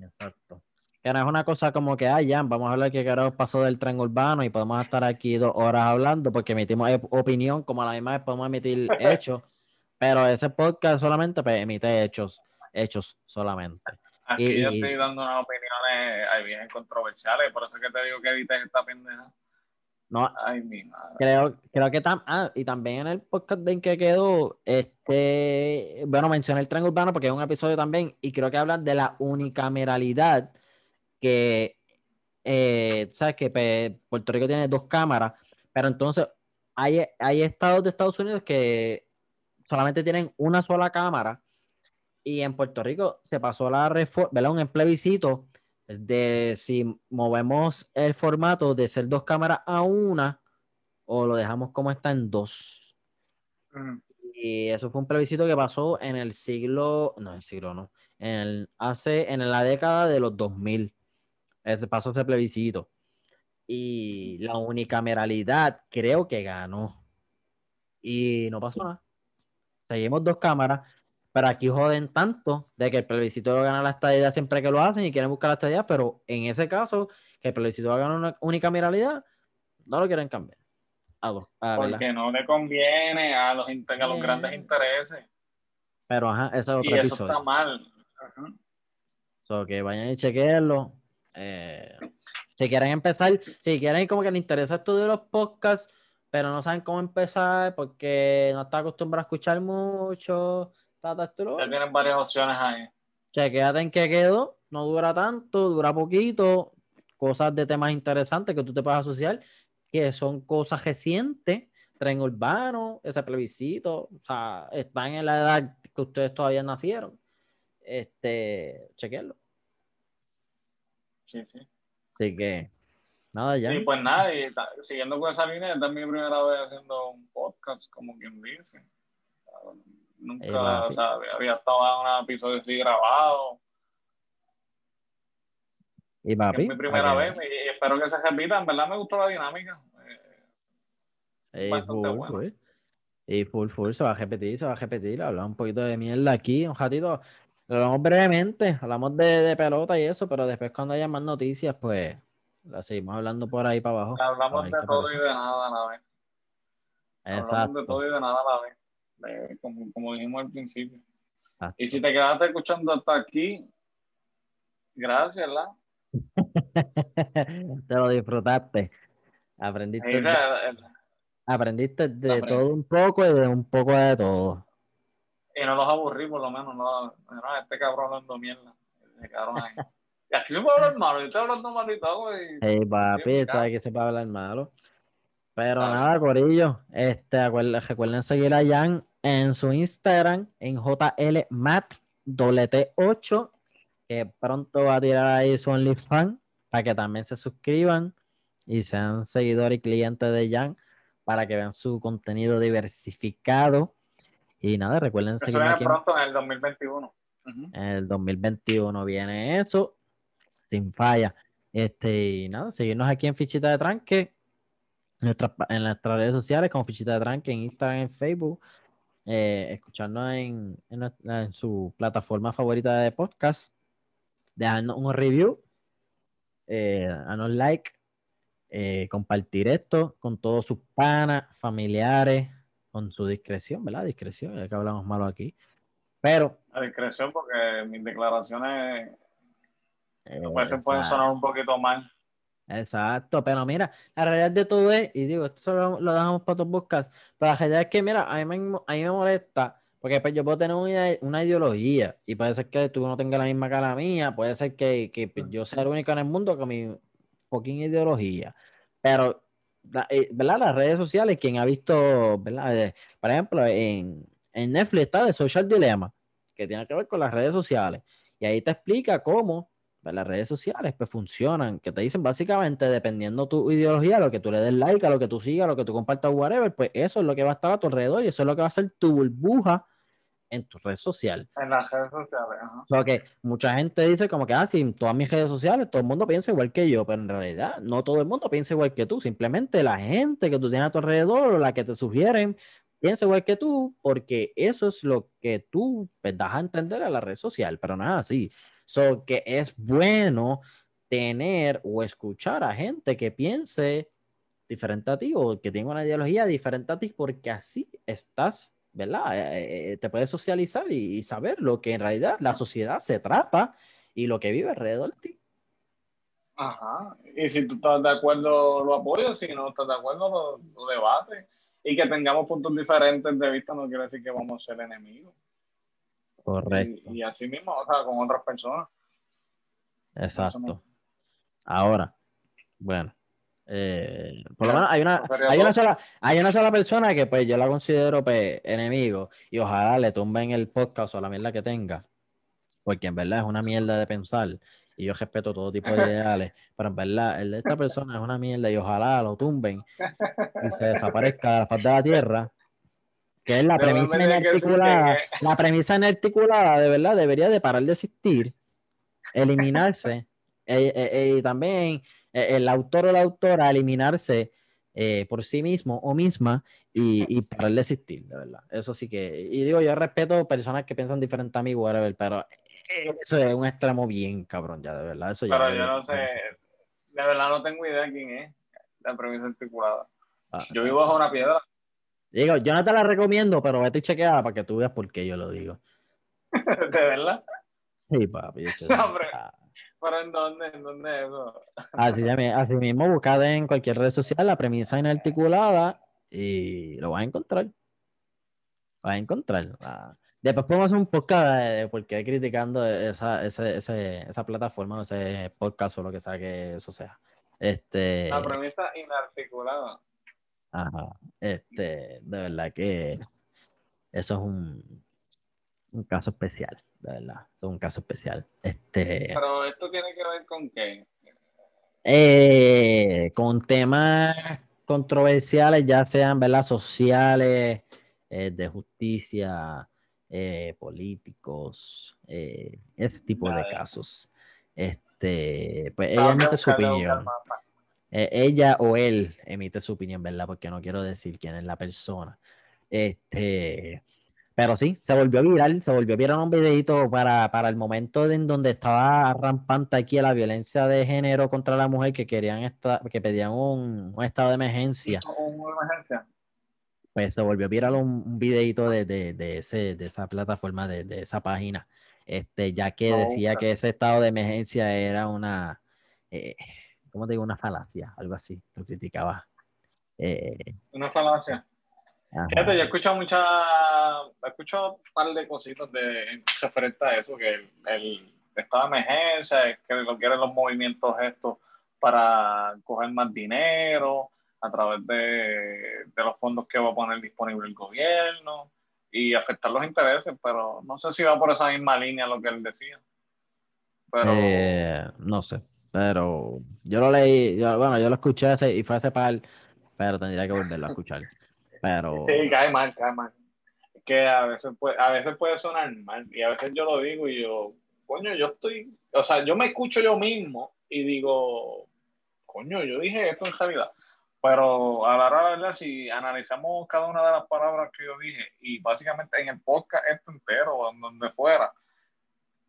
Exacto. Que no es una cosa como que, ah, ya, vamos a hablar que carajo pasó del tren urbano y podemos estar aquí dos horas hablando porque emitimos opinión, como a la misma vez podemos emitir hechos, pero ese podcast solamente pues, emite hechos, hechos solamente. Aquí yo estoy dando unas opiniones ahí bien controversiales, por eso es que te digo que edites esta pendeja. No, Creo, creo que tam, ah, y también en el podcast en que quedó, este, bueno, mencioné el tren urbano porque es un episodio también, y creo que hablan de la unicameralidad que, eh, sabes que Puerto Rico tiene dos cámaras, pero entonces hay, hay estados de Estados Unidos que solamente tienen una sola cámara, y en Puerto Rico se pasó la reforma, ¿verdad? Un plebiscito de si movemos el formato de ser dos cámaras a una o lo dejamos como está en dos. Y eso fue un plebiscito que pasó en el siglo, no, el siglo no, en el, hace, en la década de los 2000. Ese pasó ese plebiscito. Y la unicameralidad creo que ganó. y no pasó nada. Seguimos dos cámaras, pero aquí joden tanto de que el plebiscito gana la estadía siempre que lo hacen y quieren buscar la estadía, pero en ese caso, que el plebiscito gana una única miralidad, no lo quieren cambiar. Porque no le conviene a los, a los grandes intereses. Pero ajá, eso es otro y eso está mal. Ajá. que vayan y chequenlo. Eh, si quieren empezar, si quieren como que les interesa esto de los podcasts, pero no saben cómo empezar porque no está acostumbrado a escuchar mucho. Ya tienen varias opciones ahí. Chequéate en qué quedó, no dura tanto, dura poquito, cosas de temas interesantes que tú te puedes asociar, que son cosas recientes, tren urbano, ese plebiscito, o sea, están en la edad que ustedes todavía nacieron. Este, chequenlo. Sí, sí. Así que, nada, ya. Sí, pues nada, y siguiendo con esa línea, esta es mi primera vez haciendo un podcast, como quien dice. Nunca, o sea, había estado en un episodio así grabado. Y papi. Es mi primera vez y espero que se repita. En verdad me gustó la dinámica. Eh, y full, full, se va a repetir, se va a repetir. Hablamos un poquito de mierda aquí, un ratito. Lo hablamos brevemente, hablamos de, de, pelota y eso, pero después cuando haya más noticias, pues la seguimos hablando por ahí para abajo. Hablamos de todo y de nada a la vez. Exacto. Hablamos de todo y de nada a la vez, como, como dijimos al principio. Y si te quedaste escuchando hasta aquí, gracias, ¿verdad? te lo disfrutaste. Aprendiste. Aprendiste de todo un poco y de un poco de todo. Y no los aburrí, por lo menos. No, no este cabrón hablando mierda. Se quedaron ahí. Y aquí se puede hablar malo. Yo estoy hablando malo y todo. Hey, papi, sabes que se puede hablar malo. Pero nada, Corillo. Este, recuerden seguir a Jan en su Instagram, en JLMat8, que pronto va a tirar ahí su OnlyFans para que también se suscriban y sean seguidores y clientes de Jan para que vean su contenido diversificado. Y nada, recuerden seguirme aquí. pronto en el 2021. En el 2021 viene eso, sin falla. Este, y nada, seguirnos aquí en Fichita de Tranque, en, en nuestras redes sociales como Fichita de Tranque, en Instagram, en Facebook. Eh, escucharnos en, en, su plataforma favorita de podcast, dejarnos un review, eh, like eh, compartir esto con todos sus panas, familiares, con su discreción, ¿verdad? Discreción, ya que hablamos malo aquí. Pero. La discreción, porque mis declaraciones eh, pueden sonar un poquito mal. Exacto, pero mira, la realidad de todo es, y digo, esto solo lo dejamos para tus buscas, pero la realidad es que, mira, a mí me, a mí me molesta, porque pues, yo puedo tener una, una, ideología, y puede ser que tú no tengas la misma cara mía, puede ser que, que pues, yo sea el único en el mundo que mi, poquín ideología, pero, eh, ¿verdad? Las redes sociales, quien ha visto, ¿verdad? Eh, por ejemplo, en, en Netflix está de Social Dilemma, que tiene que ver con las redes sociales, y ahí te explica cómo pues, las redes sociales pues funcionan, que te dicen básicamente, dependiendo tu ideología, lo que tú le des like, a lo que tú sigas, lo que tú compartas, whatever, pues eso es lo que va a estar a tu alrededor y eso es lo que va a ser tu burbuja en tu red social. En las redes sociales, ajá. Porque mucha gente dice como que, ah, sí, en todas mis redes sociales todo el mundo piensa igual que yo, pero en realidad no todo el mundo piensa igual que tú, simplemente la gente que tú tienes a tu alrededor o la que te sugieren piensa igual que tú, porque eso es lo que tú pues, das a entender a la red social, pero nada así. So que es bueno tener o escuchar a gente que piense diferente a ti o que tenga una ideología diferente a ti, porque así estás ¿verdad? Eh, eh, te puedes socializar y, saber lo que en realidad la sociedad se trata y lo que vive alrededor de ti. Ajá. Y si tú estás de acuerdo, lo apoyas. Si no estás de acuerdo, lo, debates. Y que tengamos puntos diferentes de vista no quiere decir que vamos a ser enemigos. Correcto. Y, así mismo, o sea, con otras personas. Exacto. Ahora, bueno, eh, por lo menos hay una, hay una, sola, hay una sola persona que pues yo la considero pues, enemigo y ojalá le tumben el podcast o la mierda que tenga, porque en verdad es una mierda de pensar y yo respeto todo tipo de ideales, pero en verdad el de esta persona es una mierda y ojalá lo tumben y se desaparezca de la faz de la tierra. Que es la premisa inarticulada. La premisa inarticulada de verdad debería de parar de existir, eliminarse. Eh, eh, y también eh, el autor o la autora eliminarse eh, por sí mismo o misma y, y parar de existir, de verdad. Eso sí que, y digo, yo respeto personas que piensan diferente a mí, whatever, pero eso es un extremo bien cabrón ya, de verdad. Eso pero yo no sé, de verdad no tengo idea quién es la premisa articulada. Ah, yo vivo bajo una piedra. Digo, yo no te la recomiendo, pero vete y chequeada para que tú veas por qué yo lo digo. ¿De verdad? Sí, papi. No, pero, ¿en dónde? ¿En dónde eso? Así, así mismo, buscad en cualquier red social la premisa inarticulada y lo vas a encontrar. Vas a encontrar. Ah, después podemos hacer un podcast de por qué criticando esa, esa plataforma, ese podcast o lo que sea que eso sea. Este... La premisa inarticulada. Ajá. Este, de verdad que eso es un, un caso especial, de verdad. Eso es un caso especial. Este, Pero esto tiene que ver con qué? Eh, con temas controversiales, ya sean ¿verdad? sociales, eh, de justicia, eh, políticos, ese tipo de casos. Este, pues ella emite su opinión. Ella o él emite su opinión, ¿verdad? Porque no quiero decir quién es la persona. Este, pero sí, se volvió viral, se volvió viral un videito para, para el momento en donde estaba rampante aquí la violencia de género contra la mujer que querían esta, que pedían un, estado de emergencia. Pues se volvió viral un, un videito de, de, de, ese, de esa plataforma, de, de, esa página, este, ya que decía que ese estado de emergencia era una, eh, ¿cómo te digo? Una falacia, algo así, lo criticaba. Eh, una falacia. Fíjate, yo he escuchado mucha, he escuchado un par de cositas de referente a eso, que el, estado de emergencia, que lo quieren los movimientos estos para coger más dinero a través de, los fondos que va a poner disponible el gobierno y afectar los intereses, pero no sé si va por esa misma línea lo que él decía. Pero... Eh, no sé, pero yo lo leí, bueno, yo lo escuché y fue hace par, pero tendría que volverlo a escuchar. Pero... Sí, cae mal, cae mal. Que a veces, puede, a veces puede sonar mal y a veces yo lo digo y yo, coño, yo estoy, o sea, yo me escucho yo mismo y digo, coño, yo dije esto en realidad. Pero a la hora verdad, si analizamos cada una de las palabras que yo dije y básicamente en el podcast esto entero, o donde fuera,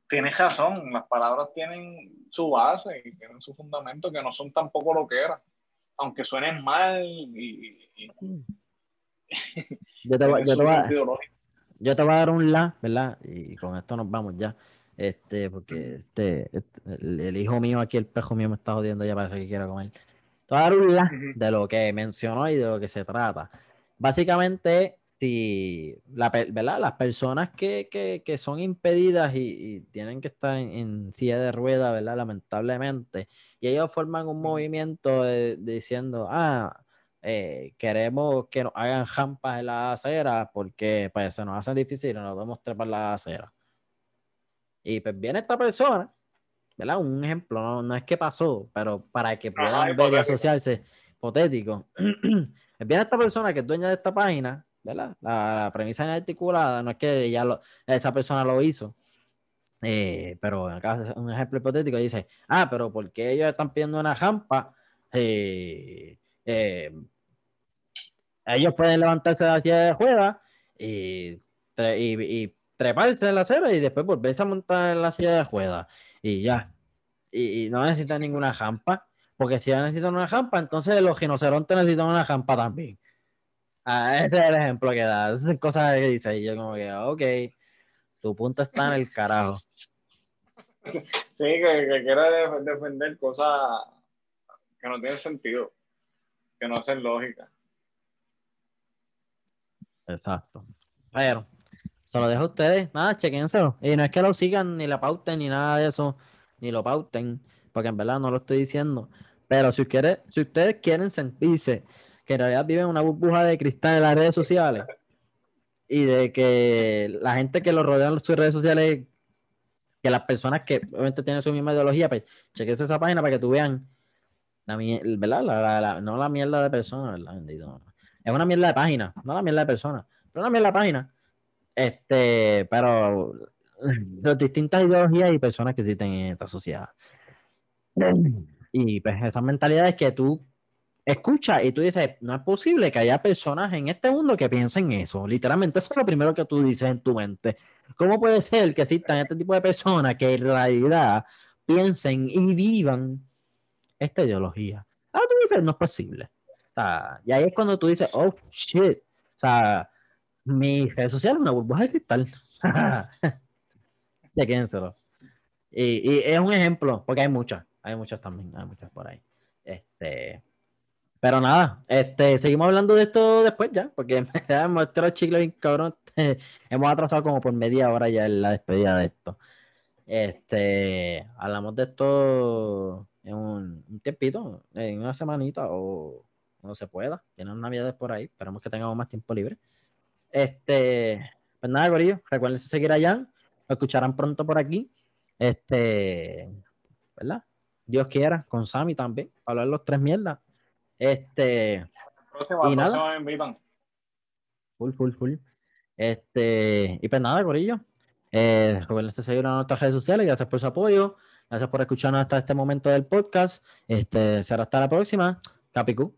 tienes razón, las palabras tienen su base y tienen su fundamento que no son tampoco lo que eran, aunque suenen mal y, yo te, voy, a, dar un la, ¿verdad? Y con esto nos vamos ya. Este, porque este, este el, hijo mío aquí, el pejo mío me está jodiendo ya, parece que quiero comer. Te voy a dar un la de lo que mencionó y de lo que se trata. Básicamente, si la, ¿verdad? las personas que, son impedidas y, tienen que estar en, silla de rueda, ¿verdad? Lamentablemente, y ellos forman un movimiento diciendo, ah, eh, queremos que nos hagan jampas en la acera porque pues, se nos hace difícil y nos podemos trepar la acera. Y pues viene esta persona, ¿verdad? Un ejemplo, no, no es que pasó, pero para que puedan ver y asociarse, hipotético. viene esta persona que es dueña de esta página, ¿verdad? La, premisa inarticulada, no es que lo, esa persona lo hizo. Eh, pero en acá un ejemplo hipotético dice, ah, pero ¿por qué ellos están pidiendo una jampa? Eh, eh, ellos pueden levantarse de la silla de juega y, y, treparse en la acera y después volverse a montar en la silla de juega y ya. Y, no necesitan ninguna jampa, porque si necesitan una jampa, entonces los rinocerontes necesitan una jampa también. Ah, ese es el ejemplo que da. Esas son cosas que dice. Y yo, como que, ok, tu punto está en el carajo. Sí, que, que quiere defender cosas que no tienen sentido que no hacen lógica. Exacto. Pero, se lo dejo a ustedes. Nada, chequénselo. Y no es que lo sigan, ni la pauten, ni nada de eso, ni lo pauten, porque en verdad no lo estoy diciendo. Pero si, ustedes, si ustedes quieren sentirse que en realidad viven una burbuja de cristal en las redes sociales y de que la gente que lo rodea en sus redes sociales, que las personas que obviamente tienen su misma ideología, pues chequense esa página para que tú vean la, ¿verdad? no la mierda de persona, Es una mierda de página, no la mierda de persona, pero una mierda de página. Este, pero las distintas ideologías y personas que existen en esta sociedad. Y pues esas mentalidades que tú escucha y tú dices, no es posible que haya personas en este mundo que piensen eso. Literalmente, eso es lo primero que tú dices en tu mente. ¿Cómo puede ser que existan este tipo de personas que en realidad piensen y vivan esta ideología? Ah, tú dices, no es posible. y ahí es cuando tú dices, oh, shit. O sea, mi red social es una burbuja de cristal. ya quédenselo. Y, y es un ejemplo, porque hay muchas, hay muchas también, hay muchas por ahí. Este, pero nada, este, seguimos hablando de esto después ya, porque hemos los chicles bien cabrón. hemos atrasado como por media hora ya en la despedida de esto. Este, hablamos de esto en un, tiempito, en una semanita o no se pueda. Tienen navidades por ahí, esperamos que tengamos más tiempo libre. Este, pues nada, Gorillo, recuerden seguir allá, lo escucharán pronto por aquí. Este, ¿verdad? Dios quiera, con Sammy también, para hablar los tres mierdas. Este. Próxima, y nada. me invitan. Full, full, full. Este, y pues nada, Corillo. Eh, recuerden seguir en nuestras redes sociales. Gracias por su apoyo. Gracias por escucharnos hasta este momento del podcast. Este, será hasta la próxima. Capicú.